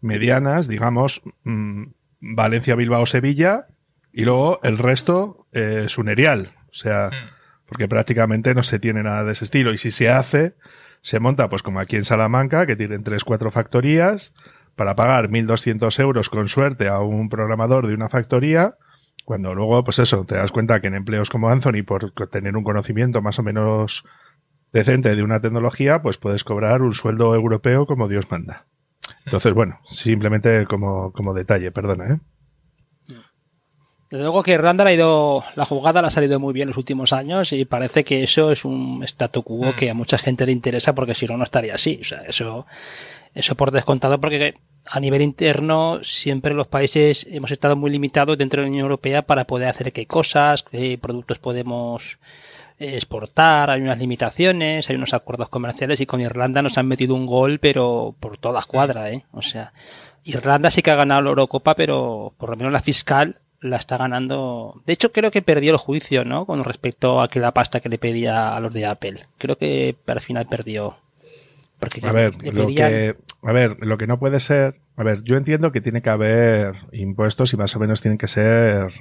medianas, digamos, mm, Valencia, Bilbao, Sevilla, y luego el resto es un erial. O sea, hmm porque prácticamente no se tiene nada de ese estilo. Y si se hace, se monta pues como aquí en Salamanca, que tienen tres, cuatro factorías, para pagar 1.200 euros con suerte a un programador de una factoría, cuando luego, pues eso, te das cuenta que en empleos como Anthony, por tener un conocimiento más o menos decente de una tecnología, pues puedes cobrar un sueldo europeo como Dios manda. Entonces, bueno, simplemente como, como detalle, perdona, ¿eh? Desde luego que Irlanda ha ido, la jugada le ha salido muy bien los últimos años y parece que eso es un statu quo mm. que a mucha gente le interesa porque si no, no estaría así. O sea, eso, eso por descontado porque a nivel interno siempre los países hemos estado muy limitados dentro de la Unión Europea para poder hacer qué cosas, qué productos podemos exportar, hay unas limitaciones, hay unos acuerdos comerciales y con Irlanda nos han metido un gol pero por todas cuadras, ¿eh? O sea, Irlanda sí que ha ganado la Eurocopa pero por lo menos la fiscal la está ganando. De hecho, creo que perdió el juicio, ¿no? Con respecto a que la pasta que le pedía a los de Apple. Creo que al final perdió. Porque a ver, lo que, a ver, lo que no puede ser. A ver, yo entiendo que tiene que haber impuestos y más o menos tienen que ser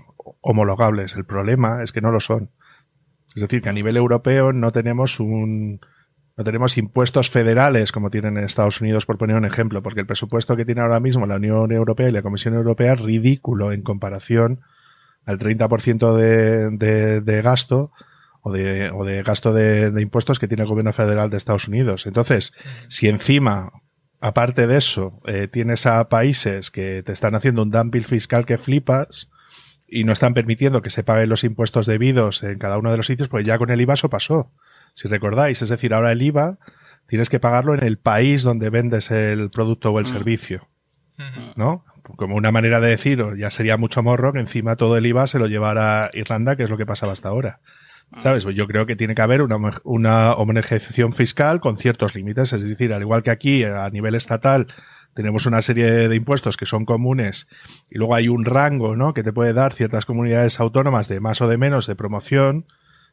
homologables. El problema es que no lo son. Es decir, que a nivel europeo no tenemos un, no tenemos impuestos federales como tienen en Estados Unidos, por poner un ejemplo, porque el presupuesto que tiene ahora mismo la Unión Europea y la Comisión Europea es ridículo en comparación al 30% de, de, de gasto o de, o de gasto de, de, impuestos que tiene el gobierno federal de Estados Unidos. Entonces, si encima, aparte de eso, eh, tienes a países que te están haciendo un dumping fiscal que flipas y no están permitiendo que se paguen los impuestos debidos en cada uno de los sitios, pues ya con el IVA eso pasó si recordáis. Es decir, ahora el IVA tienes que pagarlo en el país donde vendes el producto o el mm. servicio. ¿No? Como una manera de decir, ya sería mucho morro que encima todo el IVA se lo llevara Irlanda, que es lo que pasaba hasta ahora. Ah. ¿Sabes? Pues yo creo que tiene que haber una, una homogeneización fiscal con ciertos límites. Es decir, al igual que aquí a nivel estatal tenemos una serie de impuestos que son comunes y luego hay un rango, ¿no? Que te puede dar ciertas comunidades autónomas de más o de menos de promoción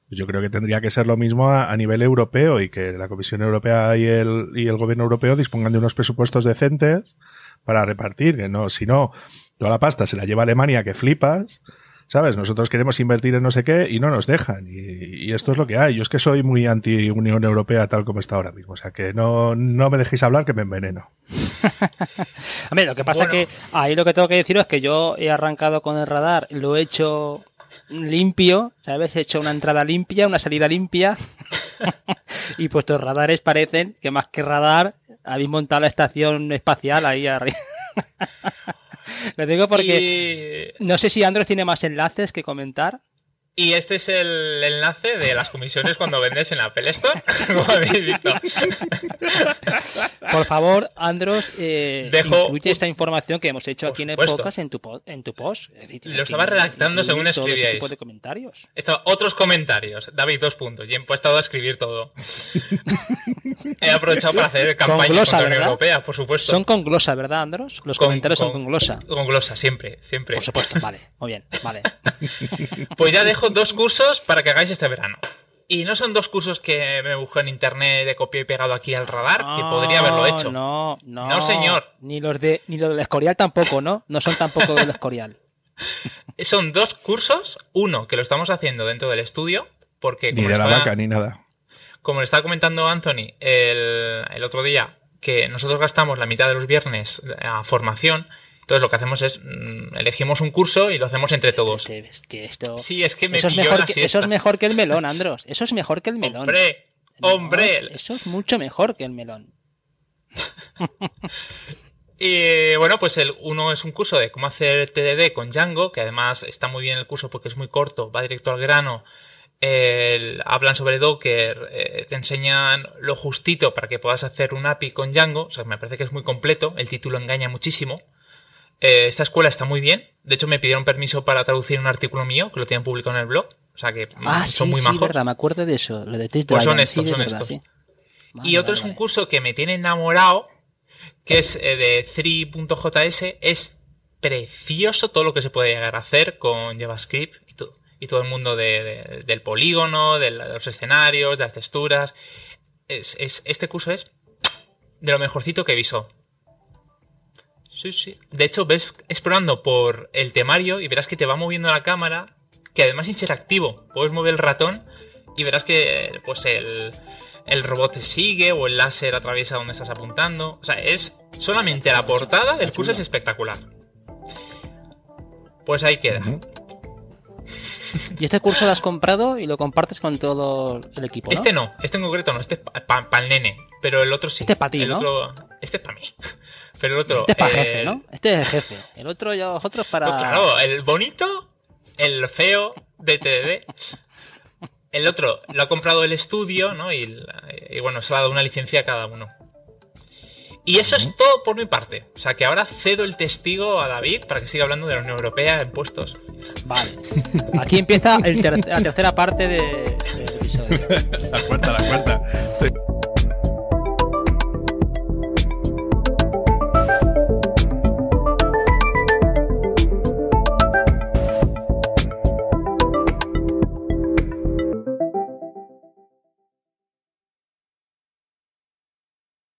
Yo creo que tendría que ser lo mismo a, a nivel europeo y que la Comisión Europea y el, y el gobierno europeo dispongan de unos presupuestos decentes para repartir, que no, si no, toda la pasta se la lleva Alemania que flipas, ¿sabes? Nosotros queremos invertir en no sé qué y no nos dejan. Y, y esto es lo que hay. Yo es que soy muy anti Unión Europea tal como está ahora mismo. O sea que no, no me dejéis hablar que me enveneno. Hombre, lo que pasa Bueno. es que ahí lo que tengo que deciros es que yo he arrancado con el radar, lo he hecho limpio, ¿sabes? He hecho una entrada limpia, una salida limpia. y vuestros radares parecen que más que radar habéis montado la estación espacial ahí arriba. Lo digo porque no sé si Android tiene más enlaces que comentar. Y este es el enlace de las comisiones cuando vendes en Apple Store, como habéis visto. Por favor, Andros, eh, Dejo incluye esta información que hemos hecho aquí en el supuesto. podcast en tu, en tu post. Es decir, Lo estaba redactando según escribíais. tipo de comentarios. Esto, otros comentarios. David, dos puntos. Y he puesto a escribir todo. He aprovechado para hacer campaña glosa, contra la. Europea, por supuesto. Son con glosa, ¿verdad, Andros? Los Con- comentarios son con- con glosa. Con glosa, siempre, siempre. Por supuesto, vale. Muy bien, vale. Pues ya dejo dos cursos para que hagáis este verano. Y no son dos cursos que me busco en internet de copia y pegado aquí al radar, que podría haberlo hecho. No, no. No, señor. Ni los de ni los del Escorial tampoco, ¿no? No son tampoco del Escorial. Son dos cursos, uno que lo estamos haciendo dentro del estudio, porque Ni como, de la vaca, ni nada. como le estaba comentando Anthony el, el otro día, que nosotros gastamos la mitad de los viernes a formación, entonces lo que hacemos es mm, elegimos un curso y lo hacemos entre todos. Es que esto... Sí, es que me eso, es mejor que, eso es mejor que el melón, Andros. Eso es mejor que el melón. Hombre, No, hombre. eso es mucho mejor que el melón. Y bueno, pues el uno es un curso de cómo hacer TDD con Django, que además está muy bien el curso porque es muy corto, va directo al grano. El- hablan sobre Docker, eh, te enseñan lo justito para que puedas hacer un API con Django, o sea, me parece que es muy completo, el título engaña muchísimo. Eh, esta escuela está muy bien, de hecho me pidieron permiso para traducir un artículo mío, que lo tienen publicado en el blog, o sea que mm, Ah, son sí, muy sí, majos. verdad, me acuerdo de eso. Lo de Pues son estos, sí, son verdad, estos. sí. Y otro vale, es un vale. curso que me tiene enamorado, que es eh, de 3.js. Es precioso todo lo que se puede llegar a hacer con JavaScript y, to- y todo el mundo de- de- del polígono, de, la- de los escenarios, de las texturas. Es, es- este curso es de lo mejorcito que he visto. Sí, sí. De hecho, ves explorando por el temario y verás que te va moviendo la cámara, que además es interactivo. Puedes mover el ratón y verás que pues el, el robot te sigue o el láser atraviesa donde estás apuntando. O sea, es solamente la portada del curso es espectacular. Pues ahí queda. Y este curso lo has comprado y lo compartes con todo el equipo, ¿no? Este no, este en concreto no, este es para el nene, pero el otro sí. Este es pa' ti, el ¿no? otro, este es para mí. Pero el otro. Este es para eh, jefe, ¿no? Este es el jefe. El otro ya los otros para... Pues claro, el bonito, el feo de TDD. El otro lo ha comprado el estudio, ¿no? Y, la- y bueno, se le ha dado una licencia a cada uno. Y eso es todo por mi parte. O sea que ahora cedo el testigo a David para que siga hablando de la Unión Europea en puestos. Vale. Aquí empieza el ter- la tercera parte de- del episodio. La cuarta, la cuarta.